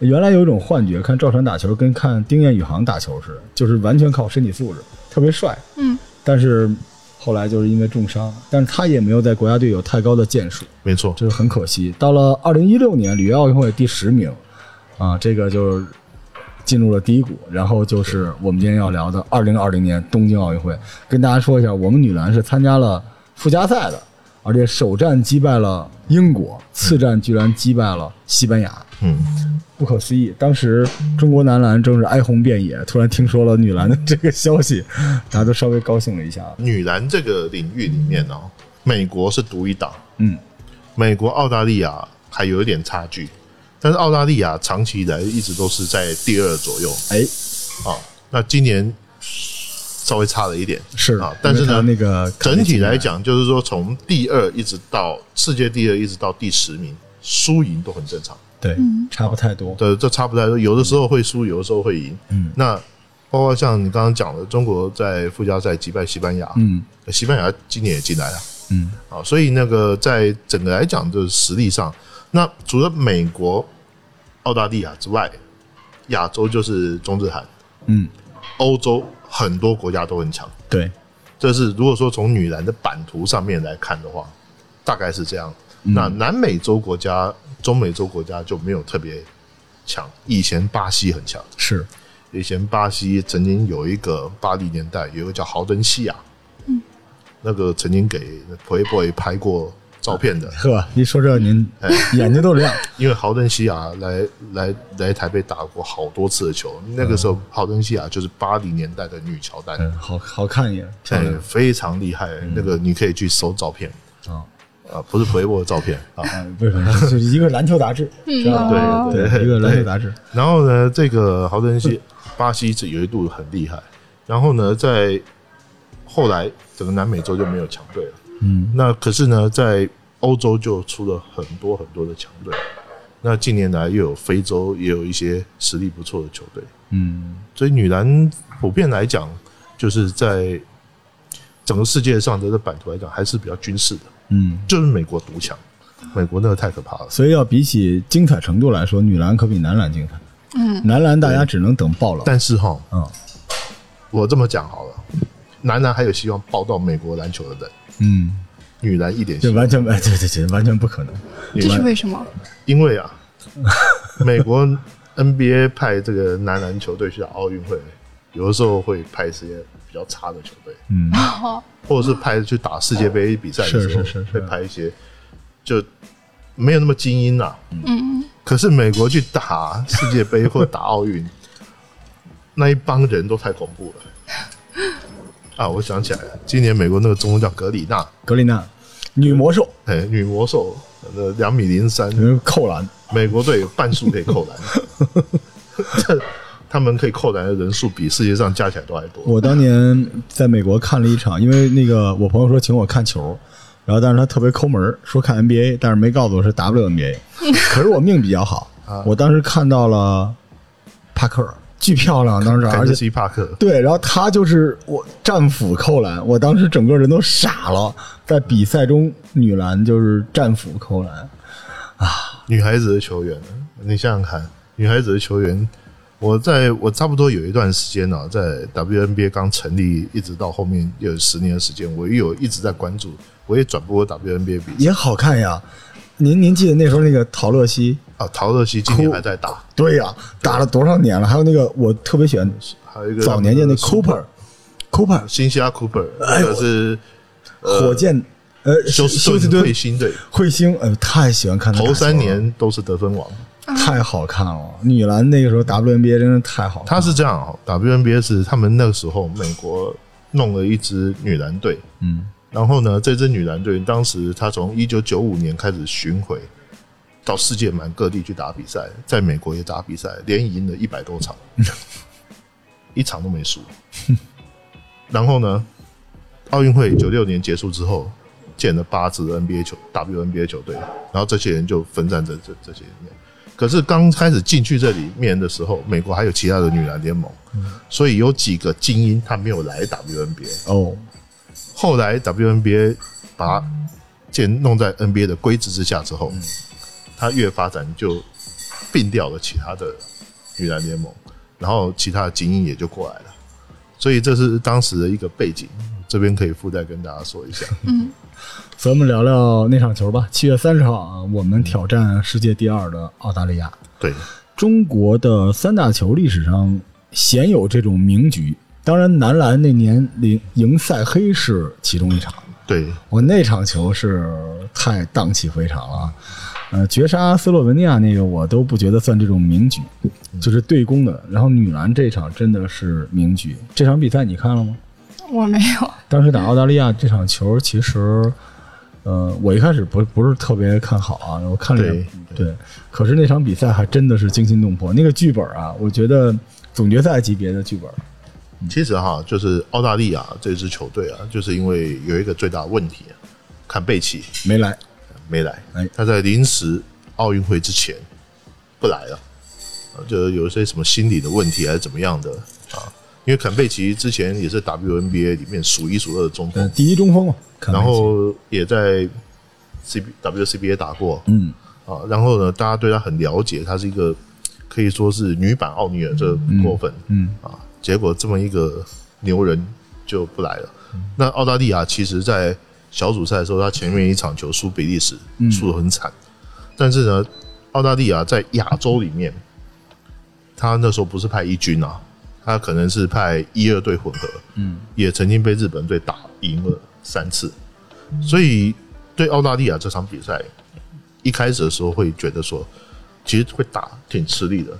原来有一种幻觉，看赵传打球跟看丁彦雨航打球似的，就是完全靠身体素质，特别帅。嗯，但是后来就是因为重伤，但是他也没有在国家队有太高的建树，没错，这是很可惜。到了二零一六年里约奥运会第十名，啊，这个就是进入了低谷。然后就是我们今天要聊的二零二零年东京奥运会，跟大家说一下，我们女篮是参加了附加赛的，而且首战击败了英国，次战居然击败了西班牙。嗯，不可思议！当时中国男篮正是哀鸿遍野，突然听说了女篮的这个消息，大家都稍微高兴了一下。女篮这个领域里面呢、美国是独一档，嗯，美国、澳大利亚还有一点差距，但是澳大利亚长期以来一直都是在第二左右哎，啊。那今年稍微差了一点，是啊，但是呢，那个整体来，讲，就是说从第二一直到世界第二，一直到第十名，输赢都很正常。对，差不太多。对，这差不太多，有的时候会输，有的时候会赢。嗯，那包括像你刚刚讲的，中国在附加赛击败西班牙，嗯西班牙今年也进来了。嗯，啊，所以那个在整个来讲的实力上，那除了美国、澳大利亚之外，亚洲就是中日韩，嗯，欧洲很多国家都很强。对，这是如果说从女篮的版图上面来看的话，大概是这样。那南美洲国家、中美洲国家就没有特别强。以前巴西很强，是，以前巴西曾经有一个八零年代有一个叫豪登西亚，嗯，那个曾经给 Playboy 拍过照片的，呵，一说这您眼睛都亮。因为豪登西亚来来来台北打过好多次的球，那个时候豪登西亚就是八零年代的女乔丹，嗯，好好看一眼，漂哎亮，非常厉害。那个你可以去搜照片啊啊，不是 Playboy 的照片啊。不是？就是一个篮球杂志，知道吧？对对，一个篮球杂志。然后呢，这个豪登西巴西这有一度很厉害，然后呢，在后来整个南美洲就没有强队了。嗯，那可是呢，在欧洲就出了很多很多的强队。那近年来又有非洲也有一些实力不错的球队，嗯，所以女篮普遍来讲，就是在整个世界上的这版图来讲，还是比较军事的。嗯，就是美国独强，美国那个太可怕了。所以要比起精彩程度来说，女篮可比男篮精彩。嗯，男篮大家只能等爆冷。但是哈，嗯我这么讲好了，男篮还有希望报到美国篮球的人，嗯，女篮一点希望。完全哎，对对对，完全不可能。这是为什么？因为啊，美国 NBA 派这个男篮球队去打奥运会，有的时候会派一些比较差的球队，嗯，哦，或者是派去打世界杯比赛的时候，是是是是。会派一些就没有那么精英啊。嗯，可是美国去打世界杯或打奥运，那一帮人都太恐怖了。啊，我想起来了，今年美国那个中锋叫格里纳，格里纳，女魔兽，哎，女魔兽，呃，两米零三，嗯扣篮，美国队有半数可以扣篮，这 他们可以扣篮的人数比世界上加起来都还多。我当年在美国看了一场，因为那个我朋友说请我看球，然后但是他特别抠门，说看 NBA，但是没告诉我是 WNBA。可是我命比较好，我当时看到了帕克，巨漂亮，当时而且西帕克，对，然后他就是我战斧扣篮，我当时整个人都傻了，在比赛中女篮就是战斧扣篮啊，女孩子的球员，你想想看，女孩子的球员，我在我差不多有一段时间呢、在 WNBA 刚成立，一直到后面有十年的时间，我也有一直在关注，我也转播过 WNBA 比赛。也好看呀。您您记得那时候那个陶乐西？啊，陶乐西今年还在打，对呀、打了多少年了？还有那个我特别喜欢还有一个早年间的 Cooper，Cooper 新西亚 Cooper，那个是火箭，呃，休斯顿休斯顿彗星队，彗星，呃，太喜欢看他头三年都是得分王。太好看了。女篮那个时候 WNBA 真的太好看了，他是这样哦，WNBA 是他们那个时候美国弄了一支女篮队，嗯然后呢，这支女篮队当时他从一九九五年开始巡回，到世界满各地去打比赛，在美国也打比赛，连赢了一百多场，一场都没输。然后呢，奥运会九六年结束之后，建了八支 NBA 球 WNBA 球队，然后这些人就分散在这这些里面。可是刚开始进去这里面的时候，美国还有其他的女篮联盟，所以有几个精英他没有来 WNBA。哦，后来 WNBA 把它建弄在 NBA 的规制之下之后，它越发展就并掉了其他的女篮联盟，然后其他的精英也就过来了，所以这是当时的一个背景，这边可以附带跟大家说一下。嗯 咱们聊聊那场球吧。七月三十号啊，我们挑战世界第二的澳大利亚。对，中国的三大球历史上鲜有这种名局，当然男篮那年赢赢塞黑是其中一场。对，我那场球是太荡气回肠了，呃，绝杀斯洛文尼亚那个我都不觉得算这种名局，就是对攻的。然后女篮这场真的是名局，这场比赛你看了吗？我没有，当时打澳大利亚这场球，其实，呃，我一开始不不是特别看好啊，我看了也对对，可是那场比赛还真的是惊心动魄。那个剧本啊，我觉得总决赛级别的剧本，其实哈，就是澳大利亚这支球队啊，就是因为有一个最大问题啊，坎贝奇没来。没来哎，他在临时奥运会之前不来了，啊就有一些什么心理的问题还是怎么样的啊？因为坎贝奇之前也是 WNBA 里面数一数二的中呃，锋，第一中锋嘛，然后也在 C WCBA 打过。嗯，啊，然后呢，大家对他很了解，他是一个可以说是女版奥尼尔，这不过分，嗯。啊，结果这么一个牛人就不来了。那澳大利亚其实，在小组赛的时候，他前面一场球输比利时，输得很惨。但是呢，澳大利亚在亚洲里面，他那时候不是派一军啊，他可能是派一二队混合，嗯，也曾经被日本队打赢了三次，所以对澳大利亚这场比赛，一开始的时候会觉得说，其实会打挺吃力的，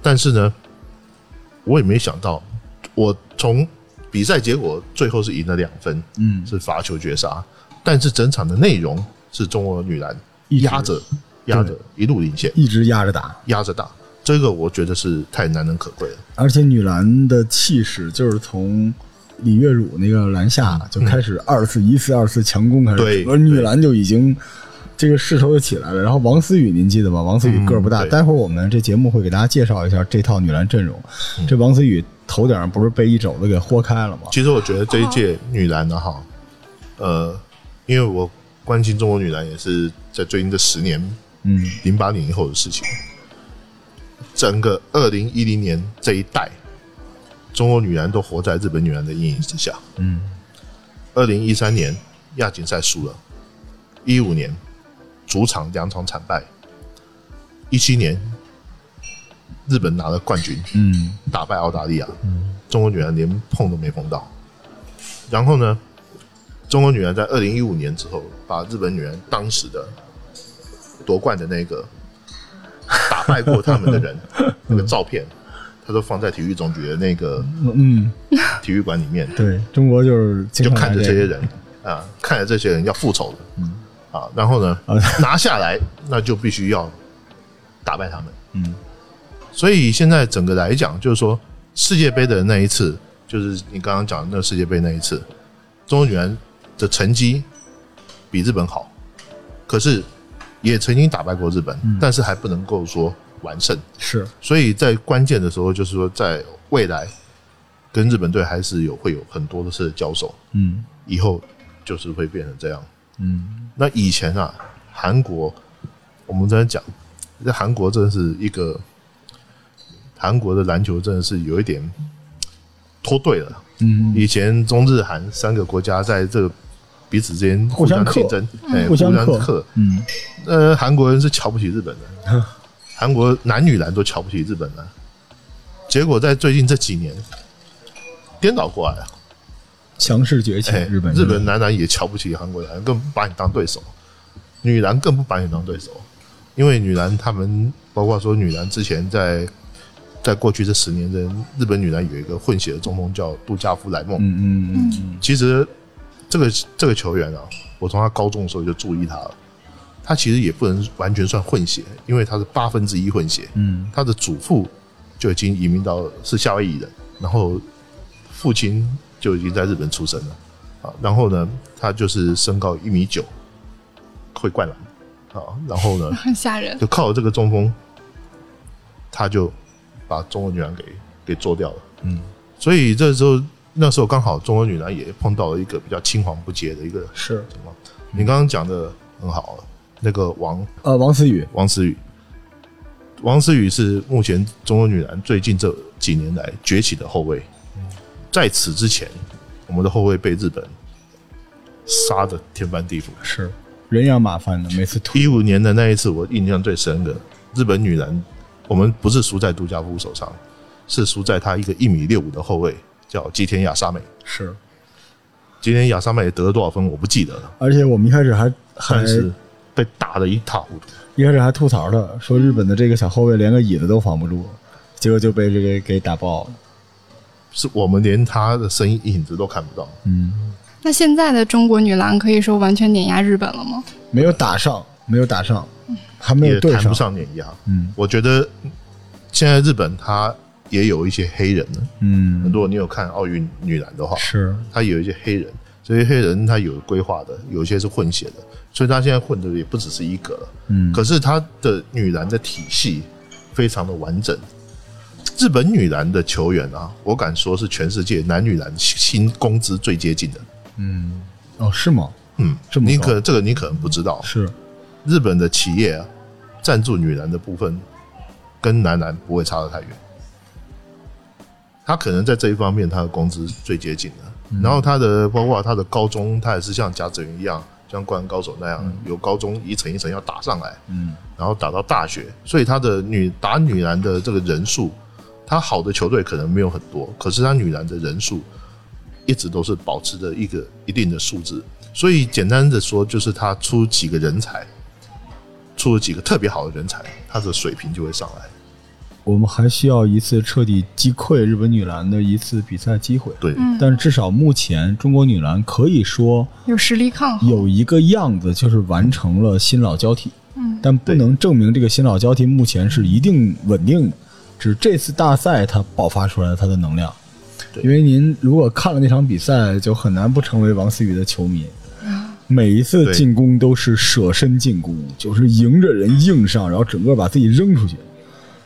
但是呢，我也没想到，我从比赛结果最后是赢了两分，嗯。是罚球绝杀，但是整场的内容是中国女篮一压着压着一路领先，一直压着打，压着打，这个我觉得是太难能可贵了。而且女篮的气势就是从李月汝那个篮下就开始二次一次二次强攻开始，对而女篮就已经这个势头就起来了。然后王思雨您记得吧？王思雨个儿不大，嗯待会儿我们这节目会给大家介绍一下这套女篮阵容。嗯这王思雨头顶上不是被一肘子给豁开了吗？其实我觉得这一届女篮的，哈，呃，因为我关心中国女篮也是在最近这十年，嗯，零八年以后的事情。整个二零一零年这一代，中国女篮都活在日本女篮的阴影之下。嗯，二零一三年亚锦赛输了，一五年主场两场惨败，一七年日本拿了冠军，嗯打败澳大利亚，中国女篮连碰都没碰到。然后呢，中国女篮在二零一五年之后，把日本女篮当时的夺冠的那个打败过他们的人 那个照片，他都放在体育总局的那个嗯，体育馆里面，对中国就是就看着这些人啊，看着这些人要复仇的，嗯。啊，然后呢啊。拿下来，那就必须要打败他们。嗯。所以现在整个来讲，就是说世界杯的那一次，就是你刚刚讲的那个世界杯那一次，中国女篮的成绩比日本好，可是也曾经打败过日本，嗯但是还不能够说完胜。是所以在关键的时候，就是说在未来跟日本队还是有会有很多的是交手，嗯以后就是会变成这样。嗯那以前啊，韩国我们在讲，在韩国真的是一个韩国的篮球真的是有一点脱队了。嗯以前中日韩三个国家在这个彼此之间互相竞争，哎，互相克。克。嗯。呃，韩国人是瞧不起日本人，韩国男女篮都瞧不起日本人，结果在最近这几年颠倒过来了。强势崛起，哎，日本日本男篮也瞧不起韩国男篮，更不把你当对手；女篮更不把你当对手，因为女篮他们包括说女篮之前在在过去这十年间日本女篮有一个混血的中锋叫杜加夫莱梦，嗯嗯嗯。其实这个这个球员啊，我从他高中的时候就注意他了。他其实也不能完全算混血，因为他是八分之一混血。嗯他的祖父就已经移民到是夏威夷人，然后父亲就已经在日本出生了啊。然后呢，他就是身高一米九，会灌篮啊。然后呢，很 吓人。就靠这个中锋，他就把中国女篮给给做掉了。嗯，所以这时候那时候刚好中国女篮也碰到了一个比较青黄不接的一个是情况。你刚刚讲的很好，那个王呃，王思雨王思雨，王思雨是目前中国女篮最近这几年来崛起的后卫。在此之前，我们的后卫被日本杀的天翻地覆。是人仰马翻的，每次突一五年的那一次，我印象最深的，日本女篮，我们不是输在杜家夫手上，是输在他一个一米六五的后卫，叫吉田雅沙美。是，吉田雅沙美得了多少分我不记得了，而且我们一开始还还但是被打得一塌糊涂。一开始还吐槽他，说日本的这个小后卫连个椅子都防不住，结果就被这个给打爆了。是我们连他的身影子都看不到。嗯，那现在的中国女篮可以说完全碾压日本了吗？没有打上，没有打上，还没有谈不上碾压。嗯我觉得现在日本它也有一些黑人呢。嗯，如果你有看奥运女篮的话，是他有一些黑人，这些黑人他有规划的，有一些是混血的，所以他现在混的也不只是一个了。嗯，可是他的女篮的体系非常的完整。日本女篮的球员啊，我敢说是全世界男女篮薪工资最接近的。嗯哦是吗？嗯，这么高你可这个你可能不知道，是日本的企业啊，赞助女篮的部分跟男篮不会差得太远。他可能在这一方面，他的工资最接近的。嗯然后他的包括他的高中，他也是像贾子云一样，像灌篮高手那样，由高中一层一层要打上来，嗯然后打到大学。所以他的女打女篮的这个人数，他好的球队可能没有很多，可是他女篮的人数一直都是保持着一个一定的数字。所以简单的说，就是他出几个人才，出了几个特别好的人才，他的水平就会上来。我们还需要一次彻底击溃日本女篮的一次比赛机会。对，但至少目前中国女篮可以说有实力抗衡。有一个样子，就是完成了新老交替。嗯，但不能证明这个新老交替目前是一定稳定的，只是这次大赛它爆发出来了它的能量。对因为您如果看了那场比赛，就很难不成为王思雨的球迷。每一次进攻都是舍身进攻，就是迎着人硬上，然后整个把自己扔出去，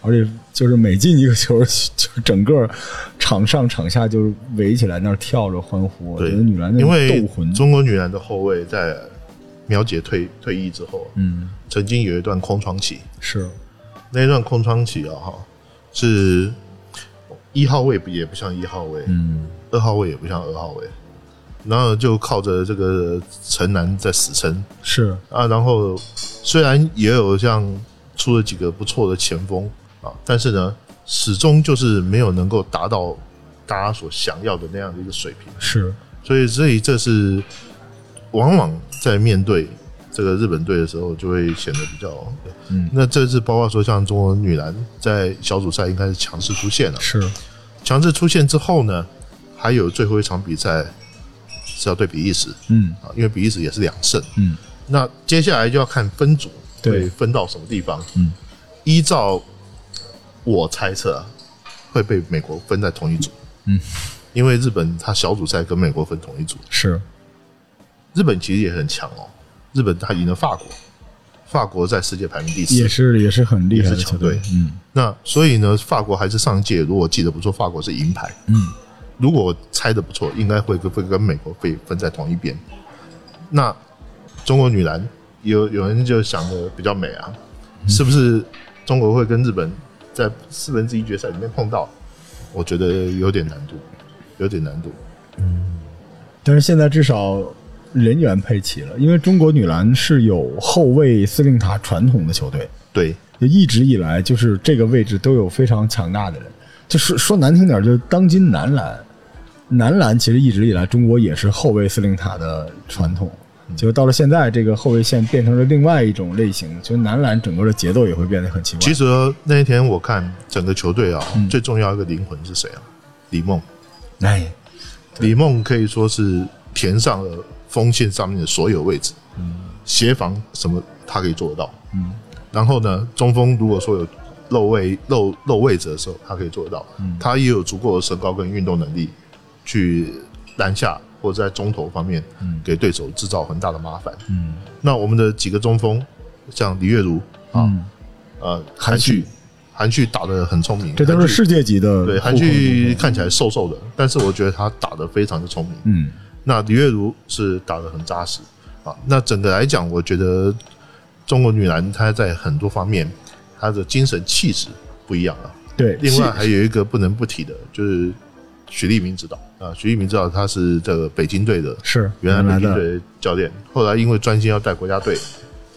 而且就是每进一个球，就是整个场上场下就是围起来那儿跳着欢呼。我觉得女篮那因为斗魂，中国女篮的后卫在苗姐退退役之后，嗯，曾经有一段空窗期，是。那一段空窗期啊，哈，是一号位也不像一号位，嗯二号位也不像二号位，然后就靠着这个城南在死撑是，啊，然后虽然也有像出了几个不错的前锋啊，但是呢，始终就是没有能够达到大家所想要的那样的一个水平。是所以，所以这是往往在面对这个日本队的时候，就会显得比较。嗯那这次包括说像中国女篮在小组赛应该是强势出现了，是，强势出现之后呢，还有最后一场比赛是要对比利时嗯啊，因为比利时也是两胜。嗯那接下来就要看分组对会分到什么地方。嗯，依照我猜测啊，会被美国分在同一组。嗯，因为日本它小组赛跟美国分同一组。是，日本其实也很强哦，日本他赢了法国，法国在世界排名第四，也是也是很厉害的球队队。嗯那所以呢，法国还是上一届，如果记得不错，法国是银牌。嗯，如果我猜的不错，应该会跟会跟美国会分在同一边。那中国女篮有有人就想的比较美啊，是不是中国会跟日本在四分之一决赛里面碰到？我觉得有点难度，有点难度。嗯但是现在至少人员配齐了，因为中国女篮是有后卫司令塔传统的球队，对，就一直以来就是这个位置都有非常强大的人。就是说难听点，就是当今男篮，男篮其实一直以来中国也是后卫司令塔的传统。就到了现在，这个后卫线变成了另外一种类型，就男篮整个的节奏也会变得很奇怪。其实那一天我看整个球队啊，最重要一个灵魂是谁啊？李梦。哎，李梦可以说是填上了锋线上面的所有位置，嗯，协防什么他可以做得到，嗯。然后呢，中锋如果说有漏位漏漏位置的时候，他可以做得到，嗯。他也有足够的身高跟运动能力去篮下。或者在中投方面，给对手制造很大的麻烦。嗯，那我们的几个中锋，像李月如啊，呃，韩旭，韩旭打的很聪明，这都是世界级的。对，韩旭看起来瘦瘦的，但是我觉得他打的非常的聪明。嗯，那李月如是打的很扎实啊。那整个来讲，我觉得中国女篮她在很多方面，她的精神气质不一样啊。对，另外还有一个不能不提的，就是许立明指导。啊，许立明指导他是这个北京队的，是原来北京队教练。后来因为专心要带国家队，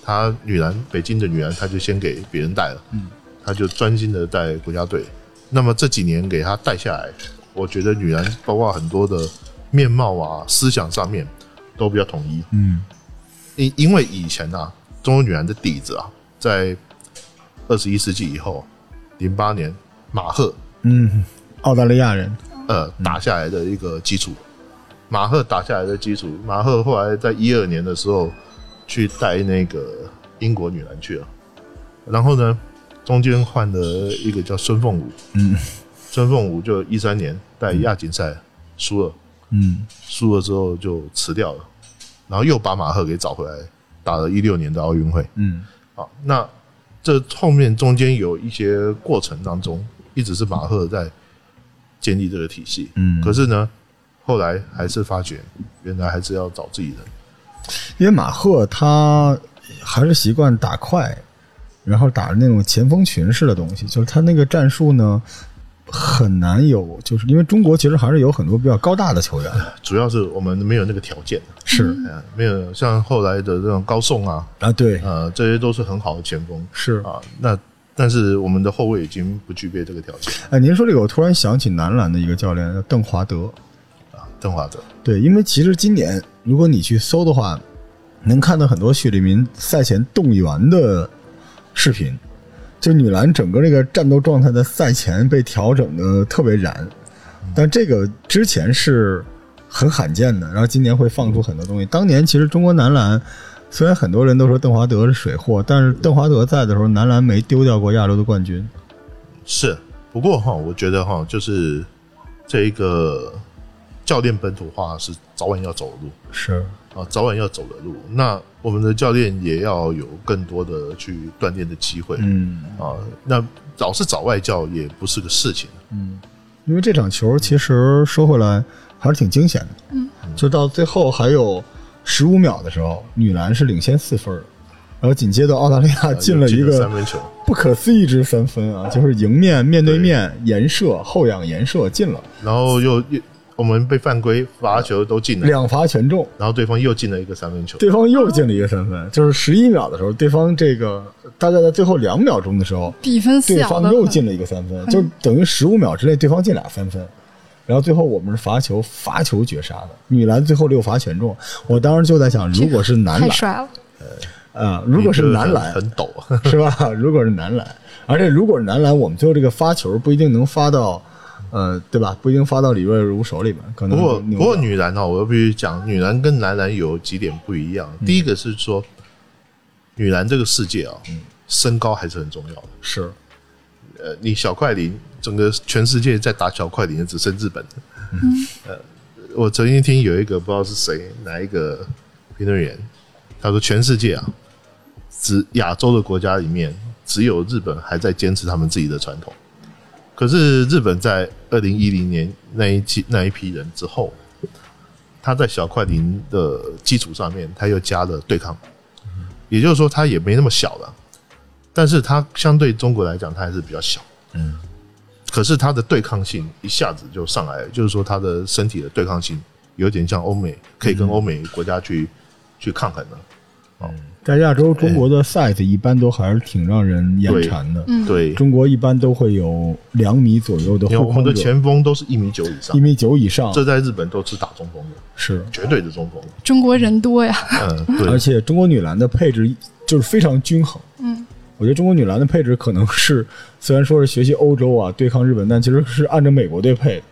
他女篮北京的女篮他就先给别人带了，嗯，他就专心的带国家队。那么这几年给他带下来，我觉得女篮包括很多的面貌啊、思想上面都比较统一，嗯，因因为以前啊，中国女篮的底子啊，在二十一世纪以后，零八年马赫，嗯，澳大利亚人。呃，打下来的一个基础，马赫打下来的基础，马赫后来在一二年的时候去带那个英国女篮去了，然后呢，中间换了一个叫孙凤武，嗯，孙凤武就一三年带亚锦赛输了，嗯，输了之后就辞掉了，然后又把马赫给找回来，打了一六年的奥运会，嗯，好，那这后面中间有一些过程当中，一直是马赫在。建立这个体系，嗯，可是呢，后来还是发觉，原来还是要找自己人，因为马赫他还是习惯打快，然后打那种前锋群式的东西，就是他那个战术呢很难有，就是因为中国其实还是有很多比较高大的球员，主要是我们没有那个条件，是，没有像后来的这种高送啊，啊对，呃，这些都是很好的前锋，是。啊，那。但是我们的后卫已经不具备这个条件。哎，您说这个，我突然想起男篮的一个教练，叫邓华德。啊，邓华德。对，因为其实今年如果你去搜的话，能看到很多许利民赛前动员的视频，就女篮整个这个战斗状态在赛前被调整的特别燃。但这个之前是很罕见的，然后今年会放出很多东西。当年其实中国男篮。虽然很多人都说邓华德是水货，但是邓华德在的时候，男篮没丢掉过亚洲的冠军。是，不过哈，我觉得哈，就是这一个教练本土化是早晚要走的路。是啊，早晚要走的路。那我们的教练也要有更多的去锻炼的机会。嗯啊，那老是找外教也不是个事情。嗯，因为这场球其实说回来还是挺惊险的。嗯，就到最后还有。十五秒的时候，女篮是领先四分，然后紧接着澳大利亚进了一个三分球，不可思议之三分啊！就是迎面面对面延射后仰延射进了，然后又又我们被犯规罚球都进了，两罚全中，然后对方又进了一个三分球，对方又进了一个三分，就是十一秒的时候，对方这个大概在最后两秒钟的时候，比分对方又进了一个三分，就等于十五秒之内对方进俩三分。然后最后我们是罚球，罚球绝杀的女篮，最后六罚全中。我当时就在想，如果是男篮，太帅了。呃，啊，如果是男篮，很陡，是吧？如果是男篮，而且如果是男篮，我们最后这个发球不一定能发到，呃，对吧？不一定发到李瑞如手里边。可能不过不过女篮呢，我必须讲，女篮跟男篮有几点不一样。第一个是说，女篮这个世界啊，身高还是很重要的。是。呃，你小快灵，整个全世界在打小快灵的只剩日本。呃，我曾经听有一个不知道是谁哪一个评论员，他说全世界啊，只亚洲的国家里面只有日本还在坚持他们自己的传统。可是日本在二零一零年那一期那一批人之后，他在小快灵的基础上面，他又加了对抗，也就是说他也没那么小了。但是它相对中国来讲，它还是比较小，嗯，可是它的对抗性一下子就上来了，就是说它的身体的对抗性有点像欧美，可以跟欧美国家去、去抗衡的。嗯。在亚洲，中国的 size 一般都还是挺让人眼馋的。嗯，对，中国一般都会有两米左右的因为我们的后空者，前锋都是一米九以上。一，米九以上。这在日本都是打中锋的，是。绝对的中锋。中国人多呀。嗯，对，而且中国女篮的配置就是非常均衡。嗯，我觉得中国女篮的配置可能是 虽然说是学习欧洲啊对抗日本，但其实是按照美国队配的，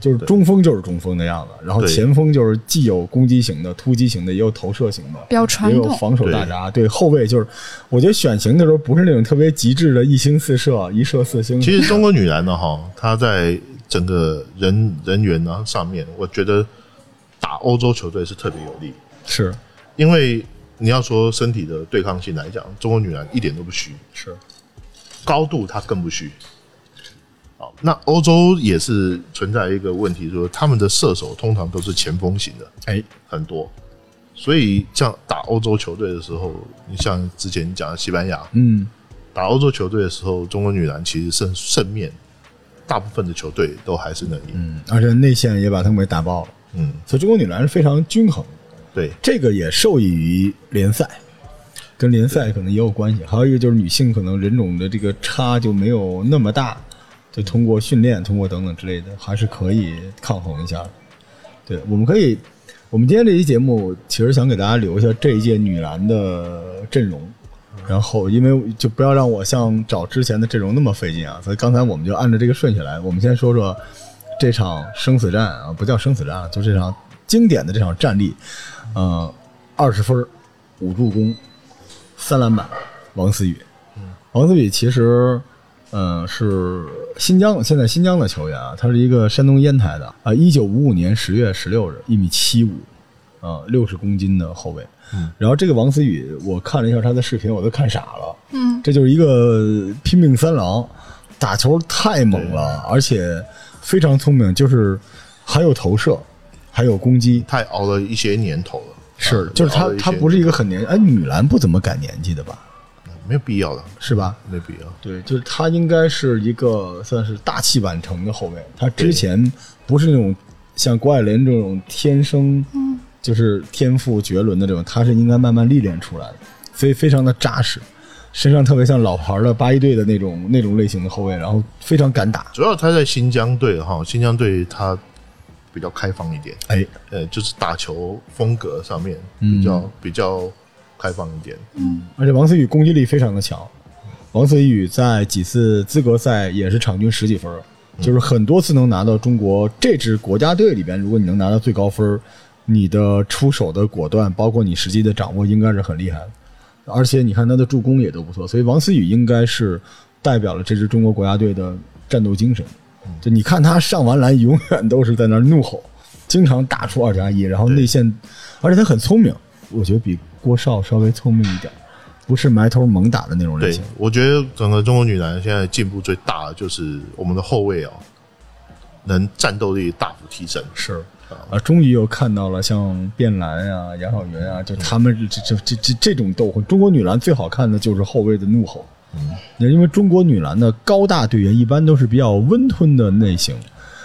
就是中锋就是中锋的样子，然后前锋就是既有攻击型的、突击型的，也有投射型的。比较传统。也有防守大闸，对后卫就是，我觉得选型的时候不是那种特别极致的一星四射、一射四星。其实中国女篮呢，哈，她在整个人人员呢上面，我觉得打欧洲球队是特别有利，是因为你要说身体的对抗性来讲，中国女篮一点都不虚，是，高度她更不虚。好，那欧洲也是存在一个问题，说他们的射手通常都是前锋型的，哎，很多，所以像打欧洲球队的时候，你像之前讲的西班牙，嗯，打欧洲球队的时候，中国女篮其实胜胜面，大部分的球队都还是能赢。嗯，而且内线也把他们给打爆了，嗯，所以中国女篮是非常均衡。的。对，这个也受益于联赛，跟联赛可能也有关系。还有一个就是女性可能人种的这个差就没有那么大，就通过训练，通过等等之类的，还是可以抗衡一下。对，我们可以，我们今天这期节目其实想给大家留下这一届女篮的阵容。然后，因为就不要让我像找之前的阵容那么费劲啊，所以刚才我们就按照这个顺序来。我们先说说这场生死战啊，不叫生死战啊，就这场经典的这场战例。呃，二十分，五助攻，三篮板，王思雨。王思雨其实，呃，是新疆现在新疆的球员啊，他是一个山东烟台的啊，一九五五年十月十六日，一米七五，啊，六十公斤的后卫。然后这个王思雨，我看了一下他的视频，我都看傻了。嗯，这就是一个拼命三郎，打球太猛了，而且非常聪明，就是还有投射，还有攻击。他也熬了一些年头了。是啊，就是他他不是一个很年，哎，女篮不怎么改年纪的吧？没有必要的，是吧？没必要。对，就是他应该是一个算是大器晚成的后卫。他之前不是那种像郭艾伦这种天生，就是天赋绝伦的这种，他是应该慢慢历练出来的，所以非常的扎实，身上特别像老牌的八一队的那种那种类型的后卫，然后非常敢打。主要他在新疆队哈，新疆队他比较开放一点，哎，呃，就是打球风格上面嗯比较、比较开放一点。嗯而且王思雨攻击力非常的强，王思雨在几次资格赛也是场均十几分儿，就是很多次能拿到中国这支国家队里边，如果你能拿到最高分儿，你的出手的果断，包括你实际的掌握，应该是很厉害的。而且你看他的助攻也都不错，所以王思雨应该是代表了这支中国国家队的战斗精神。就你看他上完篮，永远都是在那儿怒吼，经常打出二加一，然后内线，而且他很聪明，我觉得比郭少稍微聪明一点，不是埋头猛打的那种类对型。，我觉得整个中国女篮现在进步最大的就是我们的后卫啊，能战斗力大幅提升。是啊，终于又看到了像卞兰啊、杨晓云啊，就他们这这这这这种斗魂。中国女篮最好看的就是后卫的怒吼，也因为中国女篮的高大队员一般都是比较温吞的类型，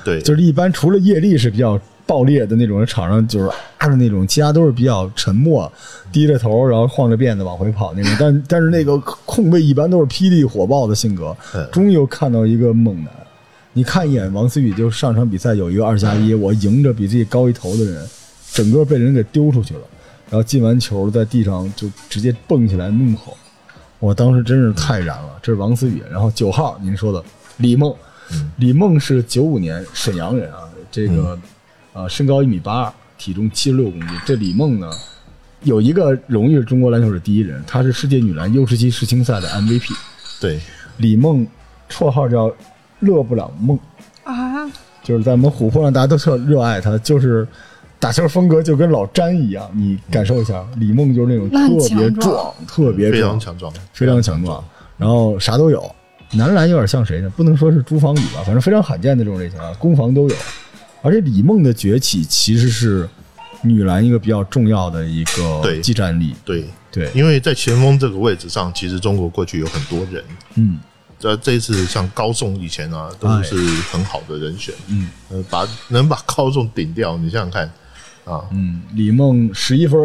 对，就是一般除了叶丽是比较爆裂的那种，场上就是啊的那种，其他都是比较沉默，低着头然后晃着辫子往回跑那种。但但是那个控卫一般都是霹雳火爆的性格嗯。终于又看到一个猛男，你看一眼王思雨，就上场比赛有一个二加一，我迎着比自己高一头的人，整个被人给丢出去了，然后进完球在地上就直接蹦起来怒吼。我当时真是太燃了，这是王思雨，然后九号您说的李梦，李梦是九五年沈阳人啊，这个、呃身高一米八二，体重七十六公斤。这李梦呢，有一个荣誉是中国篮球史第一人，她是世界女篮 U 十七世青赛的 MVP。对，李梦绰号叫勒布朗梦，啊，就是在我们琥珀上大家都特热爱他，就是打球风格就跟老詹一样，你感受一下，李梦就是那种特别壮壮、特别非常强壮，非常强壮，然后啥都有。男篮有点像谁呢？不能说是朱芳雨吧，反正非常罕见的这种类型啊，攻防都有。而且李梦的崛起其实是女篮一个比较重要的一个对技战力。对，对，因为在前锋这个位置上，其实中国过去有很多人。嗯，这这一次像高颂以前啊，都是很好的人选。嗯，呃，把能把高颂顶掉，你想想看，啊，嗯，李梦十一分，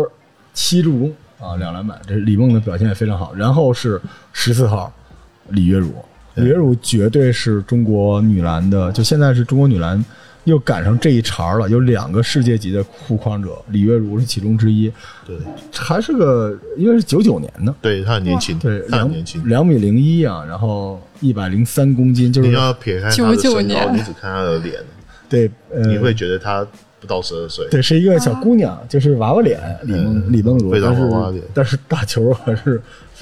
七助攻啊，两篮板，这是李梦的表现也非常好。然后是十四号李月汝，李月汝绝对是中国女篮的，就现在是中国女篮又赶上这一茬了，有两个世界级的护框者，李月如是其中之一，对。还是个应该是九九年的，对，他很年轻，对，他年轻。两米零一啊，然后一百零三公斤，就是你要撇开他的99身高，你只看他的脸，对，呃，你会觉得他不到十二岁。对，是一个小姑娘，就是娃娃脸，李梦嗯李梦如，非常但是娃娃脸。但是打球还是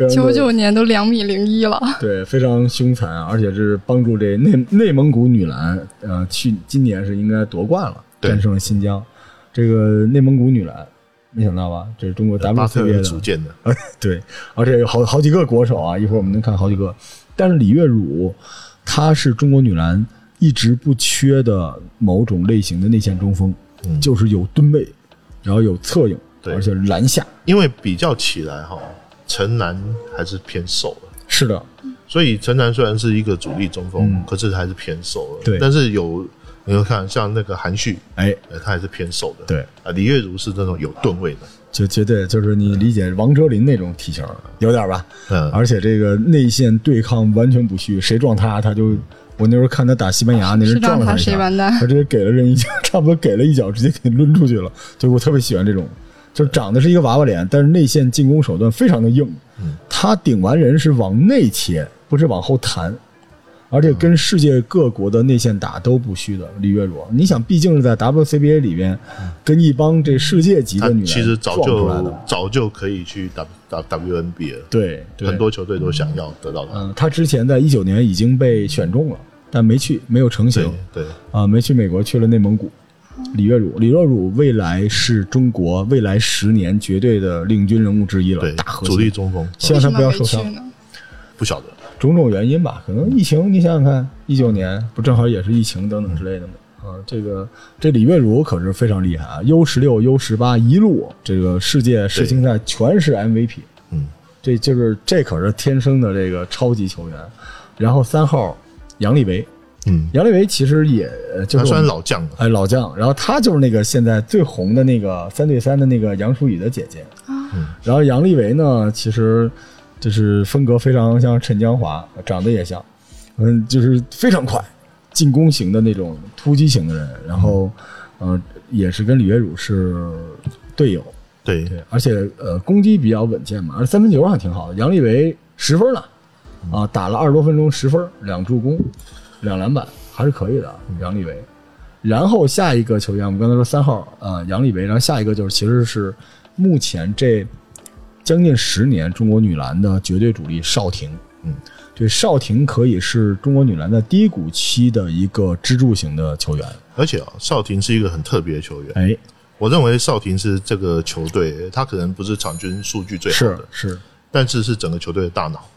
九九年都两米零一了，对，非常凶残，而且是帮助这内内蒙古女篮，呃，去今年是应该夺冠了，对战胜了新疆。这个内蒙古女篮，没想到吧？这是中国巴特 WCBA 尔组的，建的，呃，对，而且有好好几个国手啊，一会儿我们能看好几个。但是李月汝，她是中国女篮一直不缺的某种类型的内线中锋，嗯就是有吨位，然后有侧影，对而且篮下。因为比较起来哈，陈楠还是偏瘦的。是的，所以陈楠虽然是一个主力中锋，嗯可是还是偏瘦的。对但是有你会看像那个韩旭，哎，呃，他还是偏瘦的。对，啊，李月如是那种有吨位的。就绝对就是你理解王哲林那种体型，有点吧。嗯，而且这个内线对抗完全不虚，谁撞他他就。我那时候看他打西班牙，那人撞了他一下，谁完蛋他直接给了人一脚，差不多给了一脚，直接给抡出去了。就我特别喜欢这种，就长得是一个娃娃脸，但是内线进攻手段非常的硬。嗯他顶完人是往内切，不是往后弹，而且跟世界各国的内线打都不虚的。李月茹，你想，毕竟是在 WCBA 里边，跟一帮这世界级的女人其实早撞出来就的。早就可以去 W W WNB 了，对，对很多球队都想要得到他。嗯，他之前在一九年已经被选中了，但没去，没有成型对，啊，没去美国，去了内蒙古。李月汝，李月汝未来是中国未来十年绝对的领军人物之一了，对大核，主力。中锋希望他为什么没不要受伤。去呢？不晓得。种种原因吧，可能疫情，你想想看，一九年不正好也是疫情等等之类的吗？啊，这个这李月汝可是非常厉害啊，U 十六、U 十八一路这个世界世青赛全是 MVP，嗯，这就是这可是天生的这个超级球员。然后三号杨利维，嗯，杨利维其实也呃就他算是我们老将了。哎老将，然后他就是那个现在最红的那个三对三的那个杨舒雨的姐姐。嗯然后杨利维呢，其实就是风格非常像陈江华，长得也像，嗯，就是非常快，进攻型的那种突击型的人。然后，呃，也是跟李月汝是队友，对，对，而且呃攻击比较稳健嘛，而三分球还挺好的。杨利维十分了，啊，打了二十多分钟，十分，两助攻，两篮板，还是可以的啊。杨利维，然后下一个球员，我们刚才说三号，呃，杨利维，然后下一个就是其实是目前这将近十年中国女篮的绝对主力邵婷。嗯，对，邵婷可以是中国女篮在低谷期的一个支柱型的球员。而且啊，邵婷是一个很特别的球员。哎，我认为邵婷是这个球队，他可能不是场均数据最好是的，是，但是是整个球队的大脑。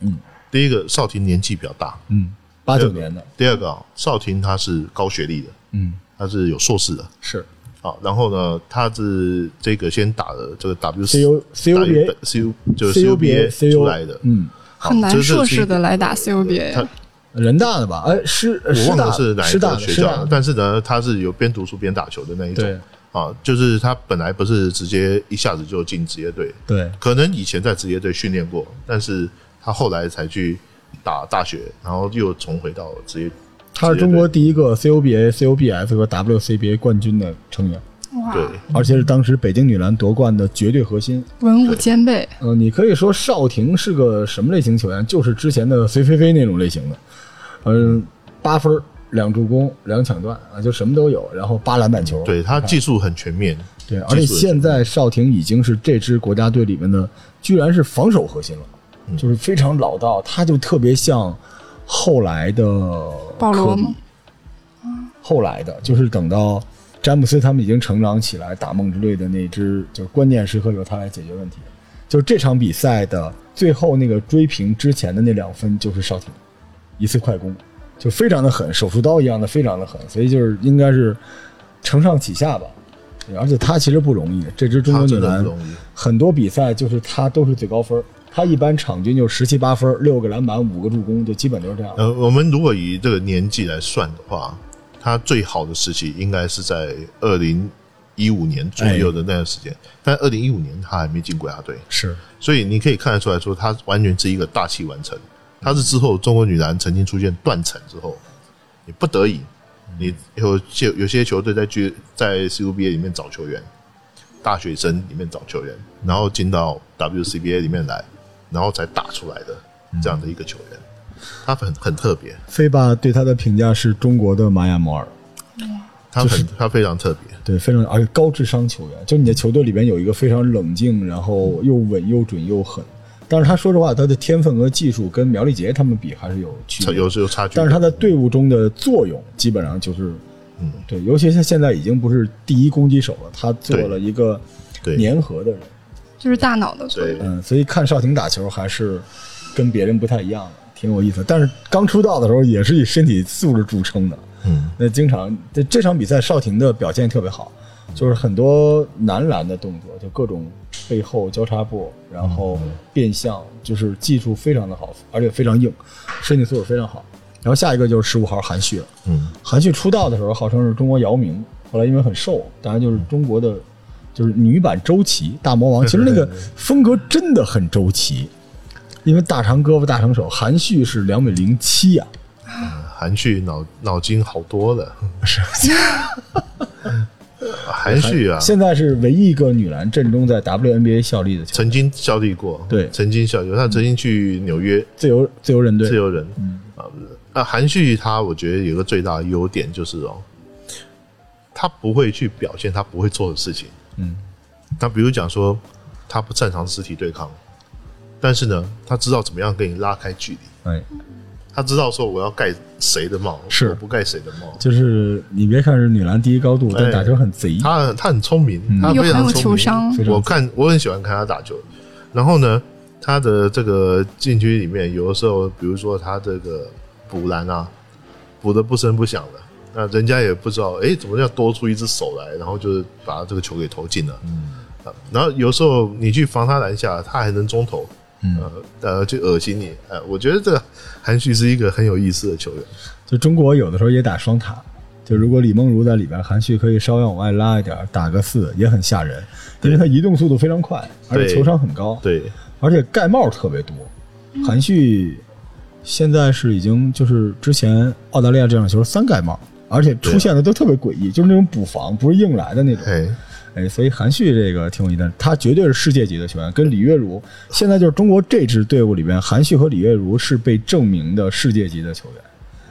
嗯第一个，邵婷年纪比较大；嗯，八九年的，第二个啊，邵婷她是高学历的，嗯，他是有硕士的。是。好，然后呢，他是这个先打的这个 W C U C U B A C U 就是 CUBA CUBA 出来的，嗯，很难硕士的来打 CUBA，他人大的吧？哎，师我忘了是哪一个学校了，但是呢，他是有边读书边打球的那一种。啊，就是他本来不是直接一下子就进职业队，对。可能以前在职业队训练过，但是他后来才去打大学，然后又重回到职业。他是中国第一个 CUBA、CUBF 和 WCBA 冠军的成员，哇，对，而且是当时北京女篮夺冠的绝对核心。文武兼备，呃，你可以说邵婷是个什么类型球员？就是之前的隋菲菲那种类型的，嗯、八分两助攻两抢断啊，就什么都有，然后八篮板球。对他技术很全面，对，而且现在邵婷已经是这支国家队里面的，居然是防守核心了，嗯就是非常老道，他就特别像后来的科比保罗吗？后来的，就是等到詹姆斯他们已经成长起来，打梦之队的那支，就是关键时刻由他来解决问题。就这场比赛的最后那个追平之前的那两分，就是少婷一次快攻，就非常的狠，手术刀一样的非常的狠，所以就是应该是承上启下吧。而且他其实不容易，这支中国女篮。很多比赛就是他都是最高分儿，他一般场均就十七八分儿，六个篮板，五个助攻，就基本就是这样。呃，我们如果以这个年纪来算的话，他最好的时期应该是在二零一五年左右的那段时间，但二零一五年他还没进国家队，是所以你可以看得出来说，他完全是一个大器晚成。他是之后中国女篮曾经出现断层之后，你不得已，你有些有些球队在去在 CUBA 里面找球员，大学生里面找球员，然后进到 WCBA 里面来，然后才打出来的这样的一个球员，他很很特别，飞霸对他的评价是中国的马雅摩尔，他很他非常特别，对，非常而且高智商球员，就你的球队里边有一个非常冷静，然后又稳又准又狠。但是他说实话，他的天分和技术跟苗立杰他们比还是有区别，有是有差距。但是他在队伍中的作用基本上就是，嗯，对，尤其是现在已经不是第一攻击手了，他做了一个对。粘合的人，就是大脑的作用。嗯，所以看少廷打球还是跟别人不太一样的，挺有意思。但是刚出道的时候也是以身体素质著称的，嗯，那经常这这场比赛少廷的表现特别好，就是很多男篮的动作，就各种背后交叉步，然后变向，就是技术非常的好，而且非常硬，身体素质非常好。然后下一个就是十五号韩旭了，嗯，韩旭出道的时候号称是中国姚明，后来因为很瘦，当然就是中国的就是女版周琦大魔王。其实那个风格真的很周琦，因为大长胳膊大长手，韩旭是两米零七呀，韩旭脑脑筋好多了，是。韩旭啊，现在是唯一一个女篮阵中在 WNBA 效力的球员，曾经效力过，对。曾经效力过，他曾经去纽约。自由自由人队。自由人，嗯。啊，那韩旭他我觉得有个最大的优点就是哦，他不会去表现他不会做的事情，嗯，他比如讲说他不擅长肢体对抗，但是呢，他知道怎么样跟你拉开距离，哎，他知道说我要盖谁的帽，是。我不盖谁的帽，就是你别看是女篮第一高度，但哎打球很贼，他他很聪明，他又很有非常聪明。球商我看我很喜欢看他打球，然后呢，他的这个禁区里面，有的时候，比如说他这个补篮啊，补的不声不响的，那人家也不知道，哎，怎么要多出一只手来，然后就是把这个球给投进了。嗯，然后有时候你去防他篮下，他还能中投，嗯呃呃，去恶心你。呃，我觉得这个韩旭是一个很有意思的球员。就中国有的时候也打双塔，就如果李梦茹在里边，韩旭可以稍微往外拉一点，打个四也很吓人，因为他移动速度非常快，而且球商很高，对，而且盖帽特别多。韩旭现在是已经就是之前澳大利亚这场球三盖帽，而且出现的都特别诡异，就是那种补防，不是硬来的那种。哎，哎，所以韩旭这个挺有意思的，他绝对是世界级的球员，跟李月如现在就是中国这支队伍里边，韩旭和李月如是被证明的世界级的球员。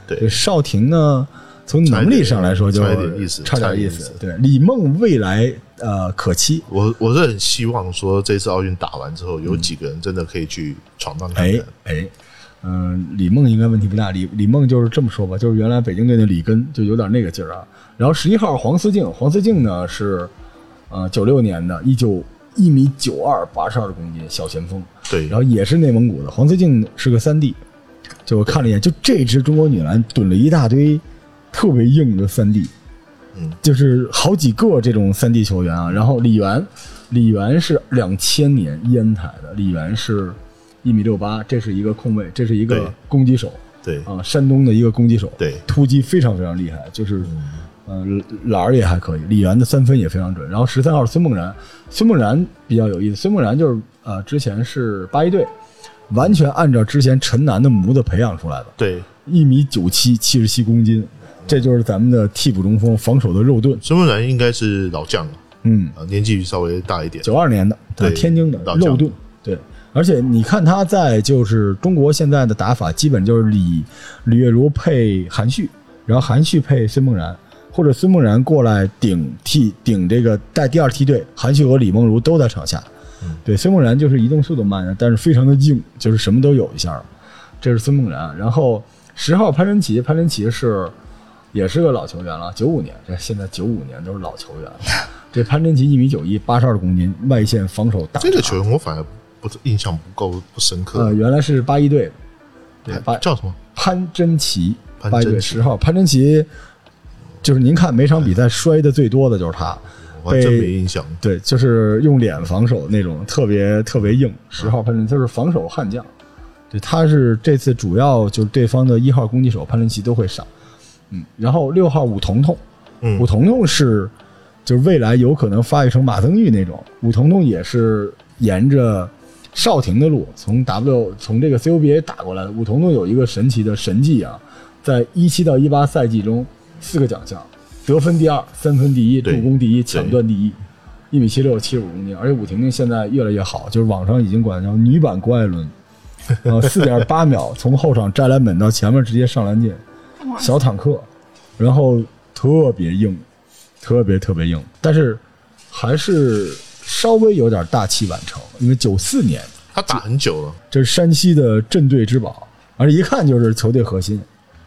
对，邵婷呢，从能力上来说就差点意思差点意思。对，李梦未来呃可期。我我是很希望说这次奥运打完之后，有几个人真的可以去闯荡看哎。哎，嗯、李梦应该问题不大。李李梦就是这么说吧，就是原来北京队的里根就有点那个劲儿啊。然后十一号黄思静，黄思静呢是呃九六年的，一九一米九二，八十二公斤，小前锋。对然后也是内蒙古的。黄思静是个三 D，就我看了一眼，就这支中国女篮囤了一大堆特别硬的三 D，嗯，就是好几个这种三 D 球员啊。然后李源，李源是两千年烟台的，李源是一米六八，这是一个控卫，这是一个攻击手对啊，山东的一个攻击手，对突击非常非常厉害，就是。嗯，篮儿也还可以，李源的三分也非常准。然后十三号孙梦然，孙梦然比较有意思。孙梦然就是呃，之前是八一队，完全按照之前陈楠的模子培养出来的，对，一米九七，七十七公斤，这就是咱们的替补中锋，防守的肉盾。孙梦然应该是老将了，嗯，啊，年纪稍微大一点。九二年的，对天津的肉盾，对。而且你看他在就是中国现在的打法，基本就是李李月如配韩旭，然后韩旭配孙梦然，或者孙梦然过来顶替顶这个带第二梯队，韩旭和李梦如都在场下。对，孙梦然就是移动速度慢，但是非常的硬，就是什么都有一下。这是孙梦然，然后十号潘晨奇，潘晨奇是也是个老球员了，九五年，这现在九五年都是老球员了。这潘晨奇一米九一，八十二公斤，外线防守大。这个球员我反而不印象不够不深刻。呃，原来是八一队，对，八叫什么？潘真奇，八一队十号，潘真奇就是您看每场比赛摔的最多的就是他，我还真没印象。对，就是用脸防守那种，特别特别硬。十号潘真就是防守悍将，对，他是这次主要就是对方的一号攻击手潘真奇都会上，嗯，然后六号武彤彤，嗯武彤彤是就是未来有可能发育成马增玉那种。武桐桐也是沿着少廷的路，从 W 从这个 CUBA 打过来的。武桐桐有一个神奇的神迹啊，在一七到一八赛季中，四个奖项，得分第二，三分第一，助攻第一，抢断第一。一米七六，七十五公斤，而且武婷婷现在越来越好，就是网上已经管叫女版郭艾伦，呃，四点八 秒从后场摘篮板到前面直接上篮进，小坦克，然后特别硬，特别特别硬，但是还是稍微有点大器晚成，因为九四年他打很久了，这是山西的镇队之宝，而且一看就是球队核心，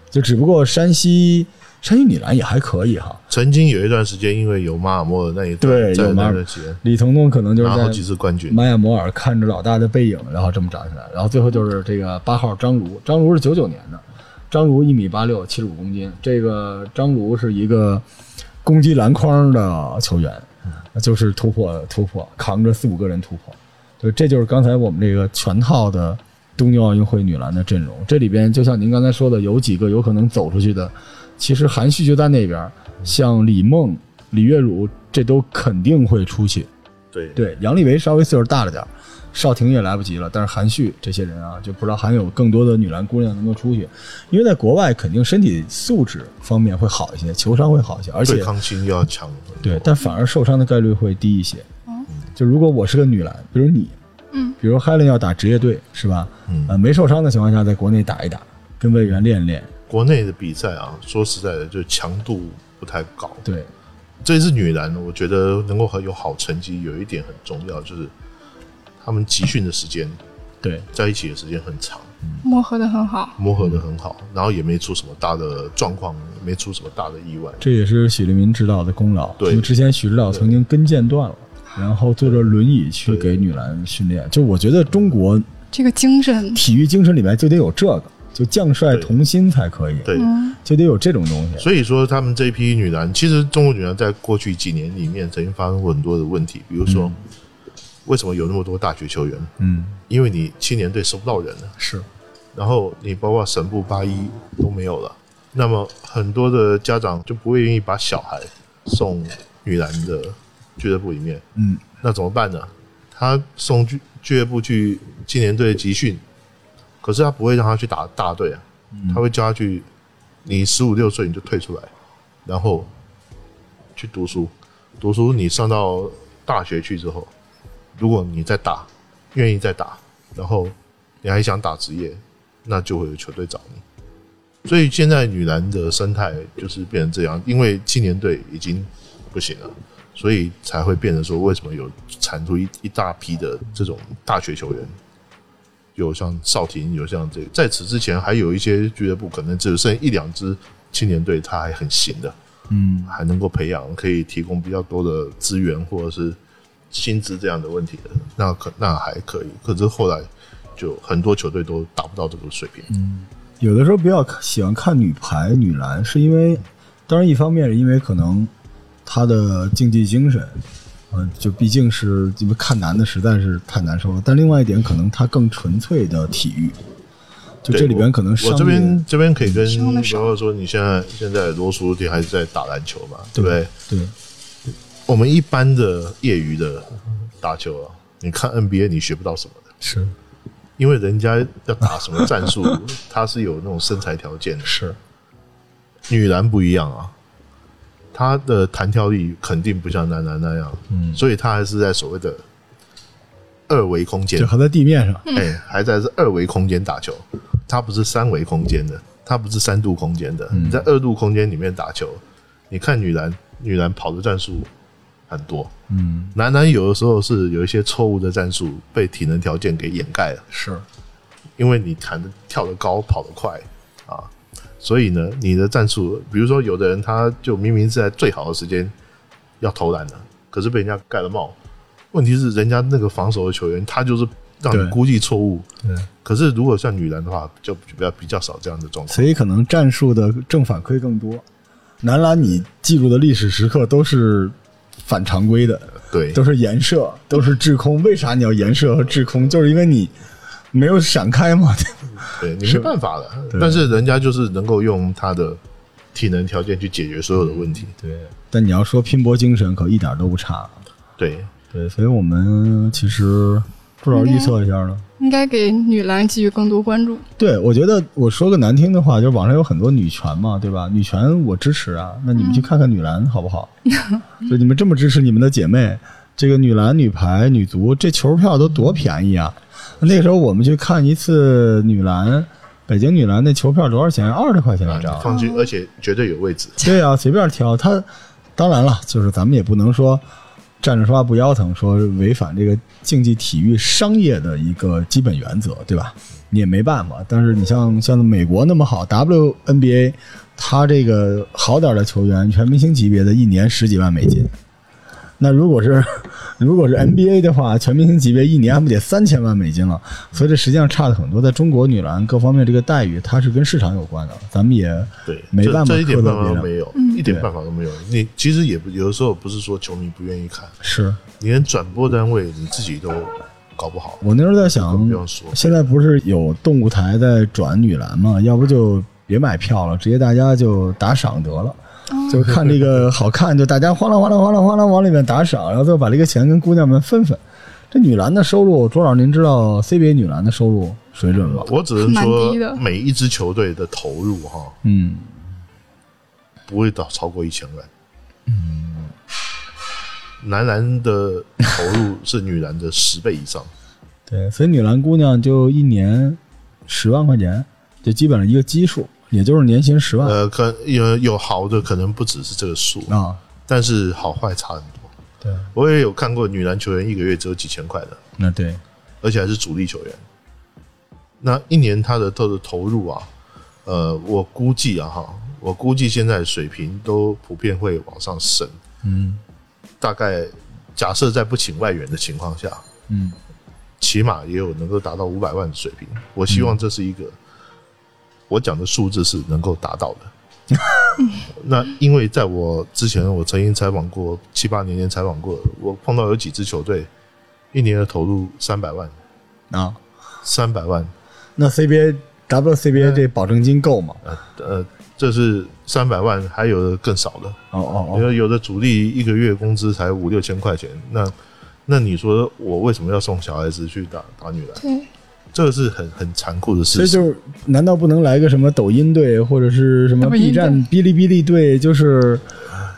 就只不过山西山西女篮也还可以哈，曾经有一段时间，因为有马尔默的那一段，对有马尔那段时间李彤彤可能就是拿好几次冠军，马尔摩尔看着老大的背影，然后这么长起来，然后最后就是这个八号张如，张如是九九年的，张如一米八六，七十五公斤，这个张如是一个攻击篮筐的球员，就是突破突破，扛着四五个人突破，就这就是刚才我们这个全套的东京奥运会女篮的阵容，这里边就像您刚才说的，有几个有可能走出去的，其实韩旭就在那边，像李梦、李月汝，这都肯定会出去。对对，杨利维稍微岁数大了点儿，邵婷也来不及了，但是韩旭这些人啊，就不知道还有更多的女篮姑娘能够出去，因为在国外肯定身体素质方面会好一些，球商会好一些，而且对抗性要强，对，但反而受伤的概率会低一些。嗯就如果我是个女篮，比如你，嗯，比如 Helen 要打职业队是吧？嗯呃，没受伤的情况下，在国内打一打，跟魏源练练，国内的比赛啊，说实在的，就强度不太高。对，这一次女篮，我觉得能够很有好成绩，有一点很重要，就是他们集训的时间对，在一起的时间很长，磨合的很好。磨合的很好，然后也没出什么大的状况，没出什么大的意外。这也是许立民指导的功劳。对因为之前许指导曾经跟腱断了，然后坐着轮椅去给女篮训练。就我觉得中国这个精神，体育精神里面就得有这个，就将帅对。同心才可以，对，嗯，就得有这种东西。所以说他们这一批女篮，其实中国女篮在过去几年里面曾经发生过很多的问题，比如说、为什么有那么多大学球员？嗯，因为你青年队收不到人了，是，然后你包括神部八一都没有了，那么很多的家长就不会愿意把小孩送女篮的俱乐部里面，嗯，那怎么办呢？他送俱俱乐部去青年队集训，可是他不会让他去打大队啊，他会叫他去，你十五六岁你就退出来，然后去读书，读书你上到大学去之后，如果你再打，愿意再打，然后你还想打职业，那就会有球队找你。所以现在女篮的生态就是变成这样，因为青年队已经不行了，所以才会变成说，为什么有产出一一大批的这种大学球员，有像少廷，有像这个，在此之前还有一些俱乐部可能只剩一两支青年队，他还很行的，嗯，还能够培养，可以提供比较多的资源或者是薪资这样的问题的，那可那还可以。可是后来就很多球队都达不到这个水平。嗯有的时候比较喜欢看女排、女篮，是因为，当然一方面是因为可能她的竞技精神，嗯、就毕竟是因为看男的实在是太难受了。但另外一点，可能它更纯粹的体育，就这里边可能我我这边这边可以跟伤得少包括说你现在现在罗叔弟还是在打篮球嘛，对不对？对我们一般的业余的打球啊，你看 NBA 你学不到什么的，是因为人家要打什么战术，他是有那种身材条件的。是，女篮不一样啊，她的弹跳力肯定不像男篮那样，嗯。所以他还是在所谓的二维空间。就，还在地面上，哎、还在是二维空间打球，他不是三维空间的，他不是三度空间的。你在二度空间里面打球，你看女篮，女篮跑的战术很多，嗯，男篮有的时候是有一些错误的战术被体能条件给掩盖了。是。因为你弹的跳得高，跑得快。啊，所以呢，你的战术，比如说有的人他就明明是在最好的时间要投篮的，可是被人家盖了帽。问题是人家那个防守的球员，他就是让对你估计错误。对，可是如果像女篮的话，就比较比较少这样的状况。所以可能战术的正反馈更多。男篮你记住的历史时刻都是反常规的，对，都是颜射，都是制空。为啥你要颜射和制空？就是因为你没有闪开嘛，对，你没办法的。但是人家就是能够用他的体能条件去解决所有的问题。对，但你要说拼搏精神，可一点都不差。对，对，所以我们其实不知道预测一下呢。应该给女篮给予更多关注。对，我觉得我说个难听的话，就是网上有很多女权嘛，对吧？女权我支持啊，那你们去看看女篮好不好？就你们这么支持你们的姐妹，这个女篮、女排、女足，这球票都多便宜啊！那个时候我们去看一次女篮，北京女篮那球票多少钱？二十块钱一张。放心，而且绝对有位置。对啊，随便挑。他当然了，就是咱们也不能说站着说话不腰疼，说违反这个竞技体育商业的一个基本原则，对吧？你也没办法。但是你像像美国那么好，WNBA，他这个好点的球员，全明星级别的，一年十几万美金。那如果是 如果是 NBA 的话，全明星级别一年还不得三千万美金了？所以这实际上差的很多。在中国女篮各方面这个待遇，它是跟市场有关的，咱们也对，没办法这这一点。办法都没有，一点办法都没有。你其实也不有的时候不是说球迷不愿意看，是你连转播单位你自己都搞不好。我那时候在想现在不是有动物台在转女篮吗？要不就别买票了，直接大家就打赏得了。就看这个好看，就大家哗啦哗啦哗啦哗啦往里面打赏，然后最后把这个钱跟姑娘们分分。这女篮的收入，卓老师您知道 CBA 女篮的收入水准吗？我只能说，每一支球队的投入哈，嗯，不会到超过一千万。嗯，男篮的投入是女篮的十倍以上。对，所以女篮姑娘就一年十万块钱，就基本上一个基数，也就是年薪十万呃，可有有好的可能不只是这个数，啊。但是好坏差很多。对，我也有看过女篮球员一个月只有几千块的，那对，而且还是主力球员。那一年他的他的投入啊，呃，我估计啊哈，我估计现在水平都普遍会往上升。嗯大概假设在不请外援的情况下，嗯，起码也有能够达到五百万的水平。我希望这是一个、我讲的数字是能够达到的。那因为在我之前，我曾经采访过七八年前采访过，我碰到有几支球队一年的投入三百万，啊，三百万，那 CBA WCBA 这保证金够吗？呃，这是三百万，还有的更少的。哦哦因为有的主力一个月工资才五六千块钱，那那你说我为什么要送小孩子去打打女篮？对，这是很很残酷的所以事实。就是，难道不能来个什么抖音队，或者是什么 B 站、哔哩哔哩队？就是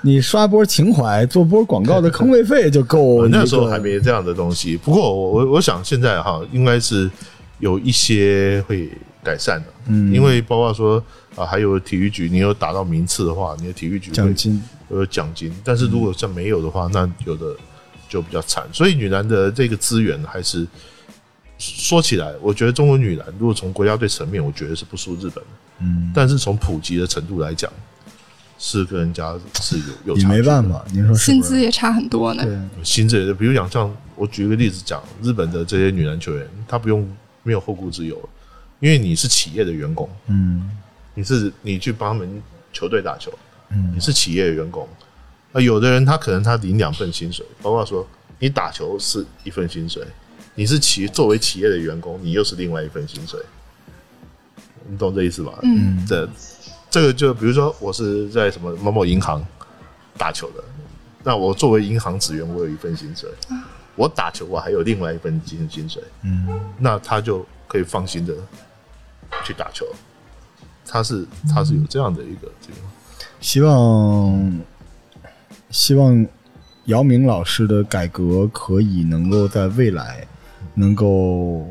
你刷波情怀，做波广告的坑位费就够一个。我那时候还没这样的东西，不过我我我想现在哈，应该是有一些会改善的，嗯因为包括说啊，还有体育局，你有打到名次的话，你的体育局奖金。有奖金，但是如果像没有的话，那有的就比较惨。所以女篮的这个资源还是说起来，我觉得中国女篮如果从国家队层面，我觉得是不输日本的，嗯，但是从普及的程度来讲，是跟人家是有有也差距的。没办法，您说是不是？薪资也差很多呢。对，薪资也是，比如讲像我举一个例子讲，日本的这些女篮球员，她不用没有后顾之忧，因为你是企业的员工，嗯。你是你去帮他们球队打球，嗯。你是企业的员工。啊，有的人他可能他领两份薪水，包括说你打球是一份薪水，你是企作为企业的员工，你又是另外一份薪水，你懂这意思吧？嗯，这这个就比如说我是在什么某某银行打球的，那我作为银行职员，我有一份薪水，我打球我还有另外一份薪薪水，嗯，那他就可以放心的去打球。他是他是有这样的一个这个，希望希望姚明老师的改革可以能够在未来能够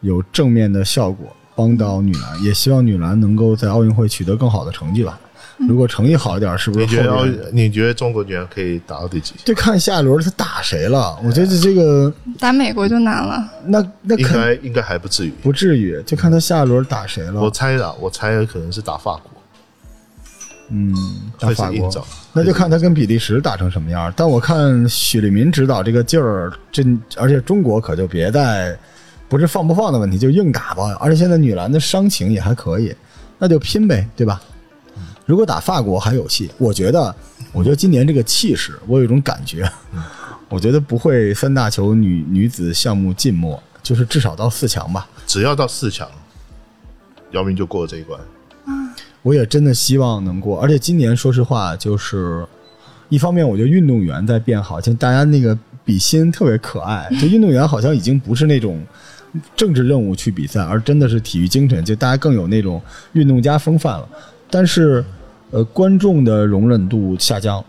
有正面的效果，帮到女篮，也希望女篮能够在奥运会取得更好的成绩吧。如果成绩好一点，是不是你觉得你觉得中国女篮可以打到第几？就看下一轮她打谁了？我觉得这个打美国就难了。那那应肯该应该还不至于。不至于，就看他下一轮打谁了。我猜的，我猜可能是打法国，嗯，打法国，那就看他跟比利时打成什么样。但我看许利民指导这个劲儿，这而且中国可就别再不是放不放的问题，就硬打吧。而且现在女篮的伤情也还可以，那就拼呗，对吧？如果打法国还有戏，我觉得，我觉得今年这个气势，我有一种感觉，我觉得不会三大球女女子项目尽没，就是至少到四强吧。只要到四强，姚明就过了这一关。我也真的希望能过。而且今年说实话，就是一方面我觉得运动员在变好，就大家那个比心特别可爱，就运动员好像已经不是那种。政治任务去比赛，而真的是体育精神，就大家更有那种运动家风范了。但是，呃，观众的容忍度下降，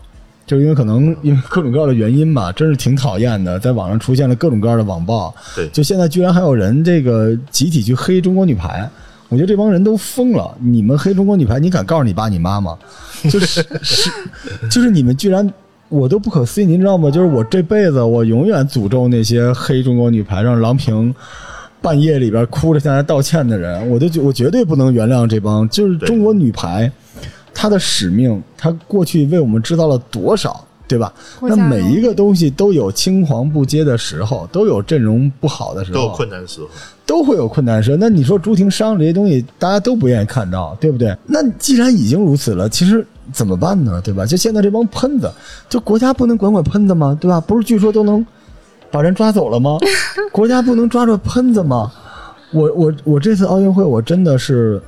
就是因为可能因为各种各样的原因吧，真是挺讨厌的。在网上出现了各种各样的网暴，对，就现在居然还有人这个集体去黑中国女排，我觉得这帮人都疯了。你们黑中国女排，你敢告诉你爸你妈吗？就是 是，就是你们居然，我都不可思议，您知道吗？就是我这辈子，我永远诅咒那些黑中国女排，让郎平。半夜里边哭着向他道歉的人，我都觉我绝对不能原谅这帮。就是中国女排，她的使命，她过去为我们制造了多少，对吧？那每一个东西都有青黄不接的时候，都有阵容不好的时候，都有困难的时候，都会有困难时候。那你说朱婷伤这些东西，大家都不愿意看到，对不对？那既然已经如此了，其实怎么办呢？对吧？就现在这帮喷子，就国家不能管管喷子吗？对吧？不是据说都能。把人抓走了吗？国家不能抓住喷子吗？我我我这次奥运会我真的是，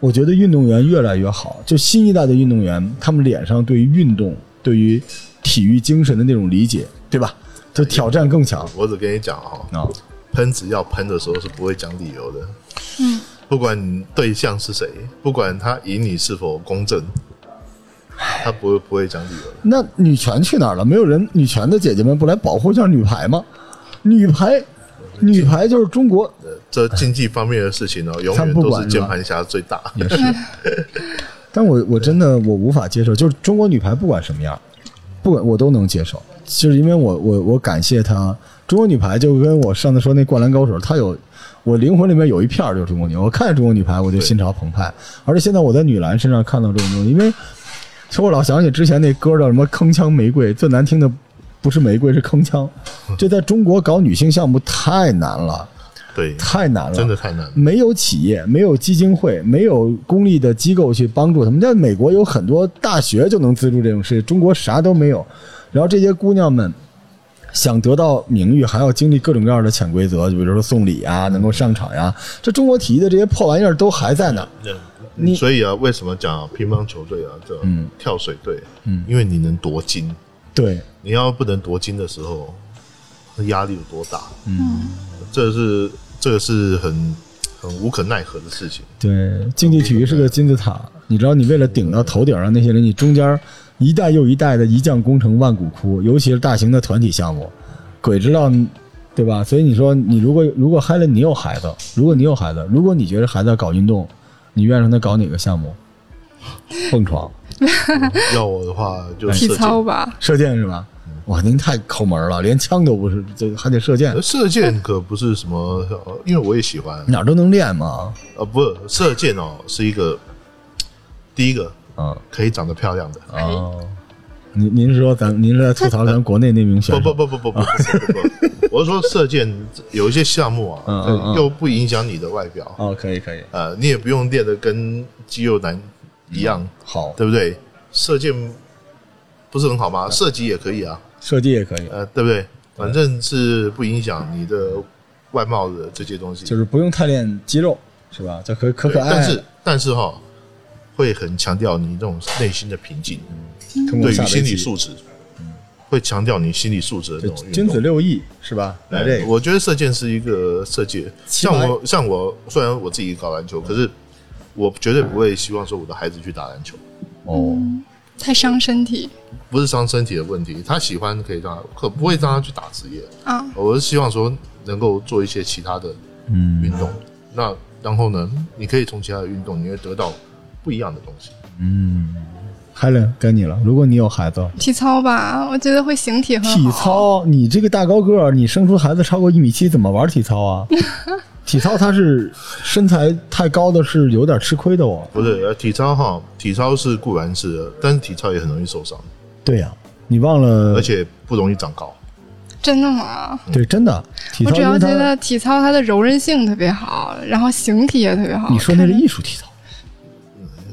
我觉得运动员越来越好，就新一代的运动员，他们脸上对于运动、对于体育精神的那种理解，对吧？就挑战更强。我只跟你讲哈，啊，喷子要喷的时候是不会讲理由的，嗯，不管对象是谁，不管他赢你是否公正。他不会不会讲理由。那女权去哪儿了？没有人女权的姐姐们不来保护一下女排吗？女排，女排就是中国。这经济方面的事情呢，永远都是键盘侠最大。也是。但我我真的我无法接受，就是中国女排不管什么样，不管我都能接受，就是因为我我我感谢她。中国女排就跟我上次说那灌篮高手，她有我灵魂里面有一片就是中国女，我看见中国女排我就心潮澎湃。而且现在我在女篮身上看到这种东西，因为。其实我老想起之前那歌叫什么“铿锵玫瑰”，最难听的不是玫瑰，是铿锵。这在中国搞女性项目太难了，对，太难了，真的太难了。没有企业，没有基金会，没有公立的机构去帮助他们。在美国有很多大学就能资助这种事，中国啥都没有。然后这些姑娘们想得到名誉，还要经历各种各样的潜规则，就比如说送礼啊，能够上场呀。这中国体育的这些破玩意儿都还在呢。你所以啊，为什么讲乒乓球队啊，这跳水队？嗯，因为你能夺金。对，你要不能夺金的时候，压力有多大？嗯，这是这个是很很无可奈何的事情。对，竞技体育是个金字塔，你知道，你为了顶到头顶上那些人，你中间一代又一代的一将功成万骨枯，尤其是大型的团体项目，鬼知道，对吧？所以你说，你如果如果嗨了你有孩子，如果你有孩子，如果你觉得孩子搞运动。你愿意让他搞哪个项目？蹦床。要我的话就体操吧，射箭是吧？哇，您太抠门了，连枪都不是，这还得射箭。射箭可不是什么，因为我也喜欢，哪都能练嘛。呃，不，射箭哦，是一个第一个，嗯，可以长得漂亮的哦。您您是说咱您是在吐槽咱国内那名选手？不不不不不不不不。我是说射箭有一些项目啊，又不影响你的外表哦，可以可以，呃，你也不用练的跟肌肉男一样好，对不对？射箭不是很好吗？射击也可以啊，射击也可以，呃，对不对？反正是不影响你的外貌的这些东西，就是不用太练肌肉，是吧？这可可可爱，但是但是哈，会很强调你这种内心的平静，对于心理素质。会强调你心理素质的这种君子六艺是吧？来这个，我觉得射箭是一个射箭。像我，像我，虽然我自己搞篮球，可是我绝对不会希望说我的孩子去打篮球。哦，太伤身体。不是伤身体的问题，他喜欢可以让他，可不会让他去打职业啊。我是希望说能够做一些其他的运动。那然后呢，你可以从其他的运动，你会得到不一样的东西。嗯。海伦，该你了。如果你有孩子，体操吧，我觉得会形体很好。体操，你这个大高个儿，你生出孩子超过一米七，怎么玩体操啊？体操它是身材太高的，是有点吃亏的哦。不是，体操哈，体操是固然是，但是体操也很容易受伤。对呀，你忘了，而且不容易长高。真的吗？对，真的。我主要觉得体操它的柔韧性特别好，然后形体也特别好。你说那是艺术体操？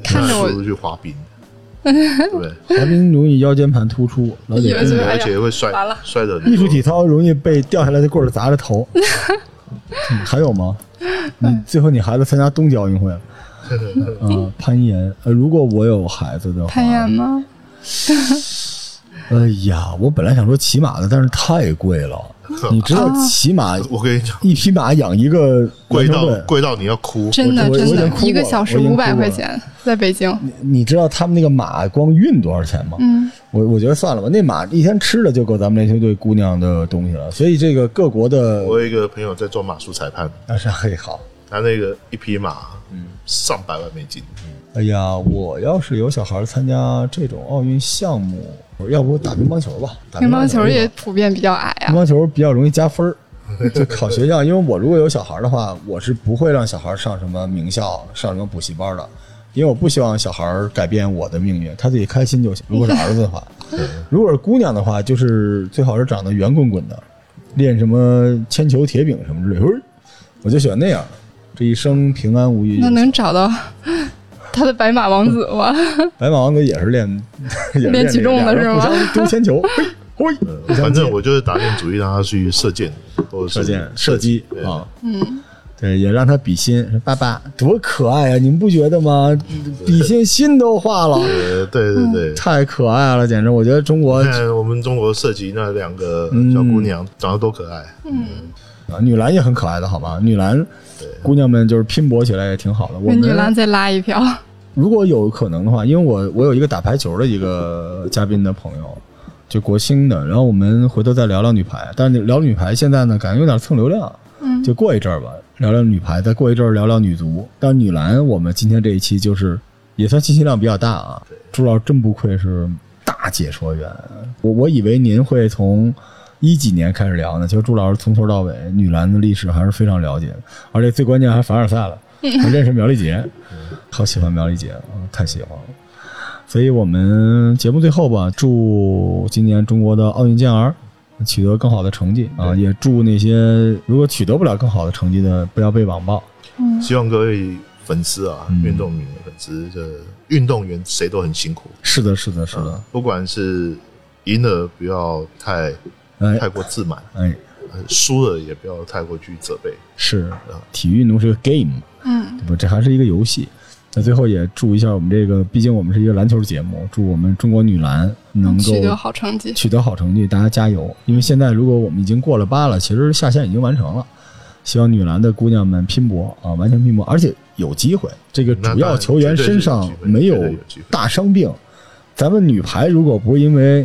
看着我去滑冰。对，滑冰容易腰间盘突出，而且会摔摔的。艺术体操容易被掉下来的棍儿砸着头。还有吗？你最后你孩子参加冬季奥运会，嗯，攀岩。呃，如果我有孩子的话，攀岩吗？哎呀，我本来想说骑马的，但是太贵了。你知道啊骑马我跟你讲，一匹马养一个贵到贵到你要哭。真的真的哭，一个小时五百块钱，在北京。你知道他们那个马光运多少钱吗？嗯，我我觉得算了吧，那马一天吃的就够咱们篮球队姑娘的东西了。所以这个各国的我有一个朋友在做马术裁判，那是嘿好。他那个一匹马，嗯，上百万美金。哎呀，我要是有小孩参加这种奥运项目，要不打乒乓球吧？打乒乓球也普遍比较矮啊。乒乓球比较容易加分儿。就考学校，因为我如果有小孩的话，我是不会让小孩上什么名校、上什么补习班的，因为我不希望小孩改变我的命运，他自己开心就行。如果是儿子的话，如果是姑娘的话，就是最好是长得圆滚滚的，练什么铅球、铁饼什么之类的，我就喜欢那样，这一生平安无虞。那能找到 他的白马王子 吗？白马王子也是练 也是练举重的是吗丢铅球，嘿，嘿，反正我就是打定主意让他去射箭，或者射箭、射击对啊，嗯，对，也让他比心，说爸爸多可爱啊！你们不觉得吗？比心心都化了，呃，对对对。太可爱了，简直！我觉得中国看我们中国射击那两个小姑娘长得多可爱，啊女篮也很可爱的，好吗？女篮姑娘们就是拼搏起来也挺好的。我们跟女篮再拉一票。如果有可能的话，因为我我有一个打排球的一个嘉宾的朋友，就国兴的，然后我们回头再聊聊女排。但是聊女排现在呢，感觉有点蹭流量，嗯，就过一阵儿吧，聊聊女排，再过一阵儿聊聊女足。但女篮，我们今天这一期就是也算信息量比较大啊。朱老师真不愧是大解说员，我我以为您会从一几年开始聊呢，其实朱老师从头到尾女篮的历史还是非常了解的，而且最关键还凡尔赛了，还 认识苗丽杰，好喜欢苗丽杰，啊太喜欢了。所以我们节目最后吧，祝今年中国的奥运健儿取得更好的成绩啊！也祝那些如果取得不了更好的成绩的，不要被网暴。希望各位粉丝啊，嗯运动员粉丝这运动员谁都很辛苦，是的，是的，是的，不管是赢了不要太哎太过自满，哎，呃输了也不要太过去责备。是体育运动是个 game，嗯，对不？这还是一个游戏。那最后也祝一下我们这个，毕竟我们是一个篮球节目，祝我们中国女篮能够取得好成绩。取得好成绩，大家加油！因为现在如果我们已经过了八了，其实下线已经完成了。希望女篮的姑娘们拼搏啊，完全拼搏，而且有机会。这个主要球员身上没有大伤病，咱们女排如果不是因为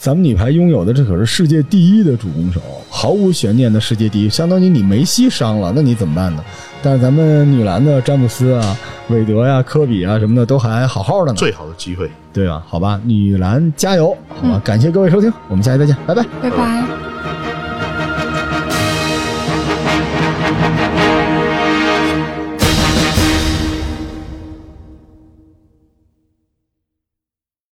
咱们女排拥有的这可是世界第一的主攻手，毫无悬念的世界第一，相当于你梅西伤了，那你怎么办呢？但是咱们女篮的詹姆斯啊、韦德呀、科比啊什么的都还好好的呢，最好的机会。对吧？好吧，女篮加油！好吧，感谢各位收听，我们下期再见，拜拜。拜拜。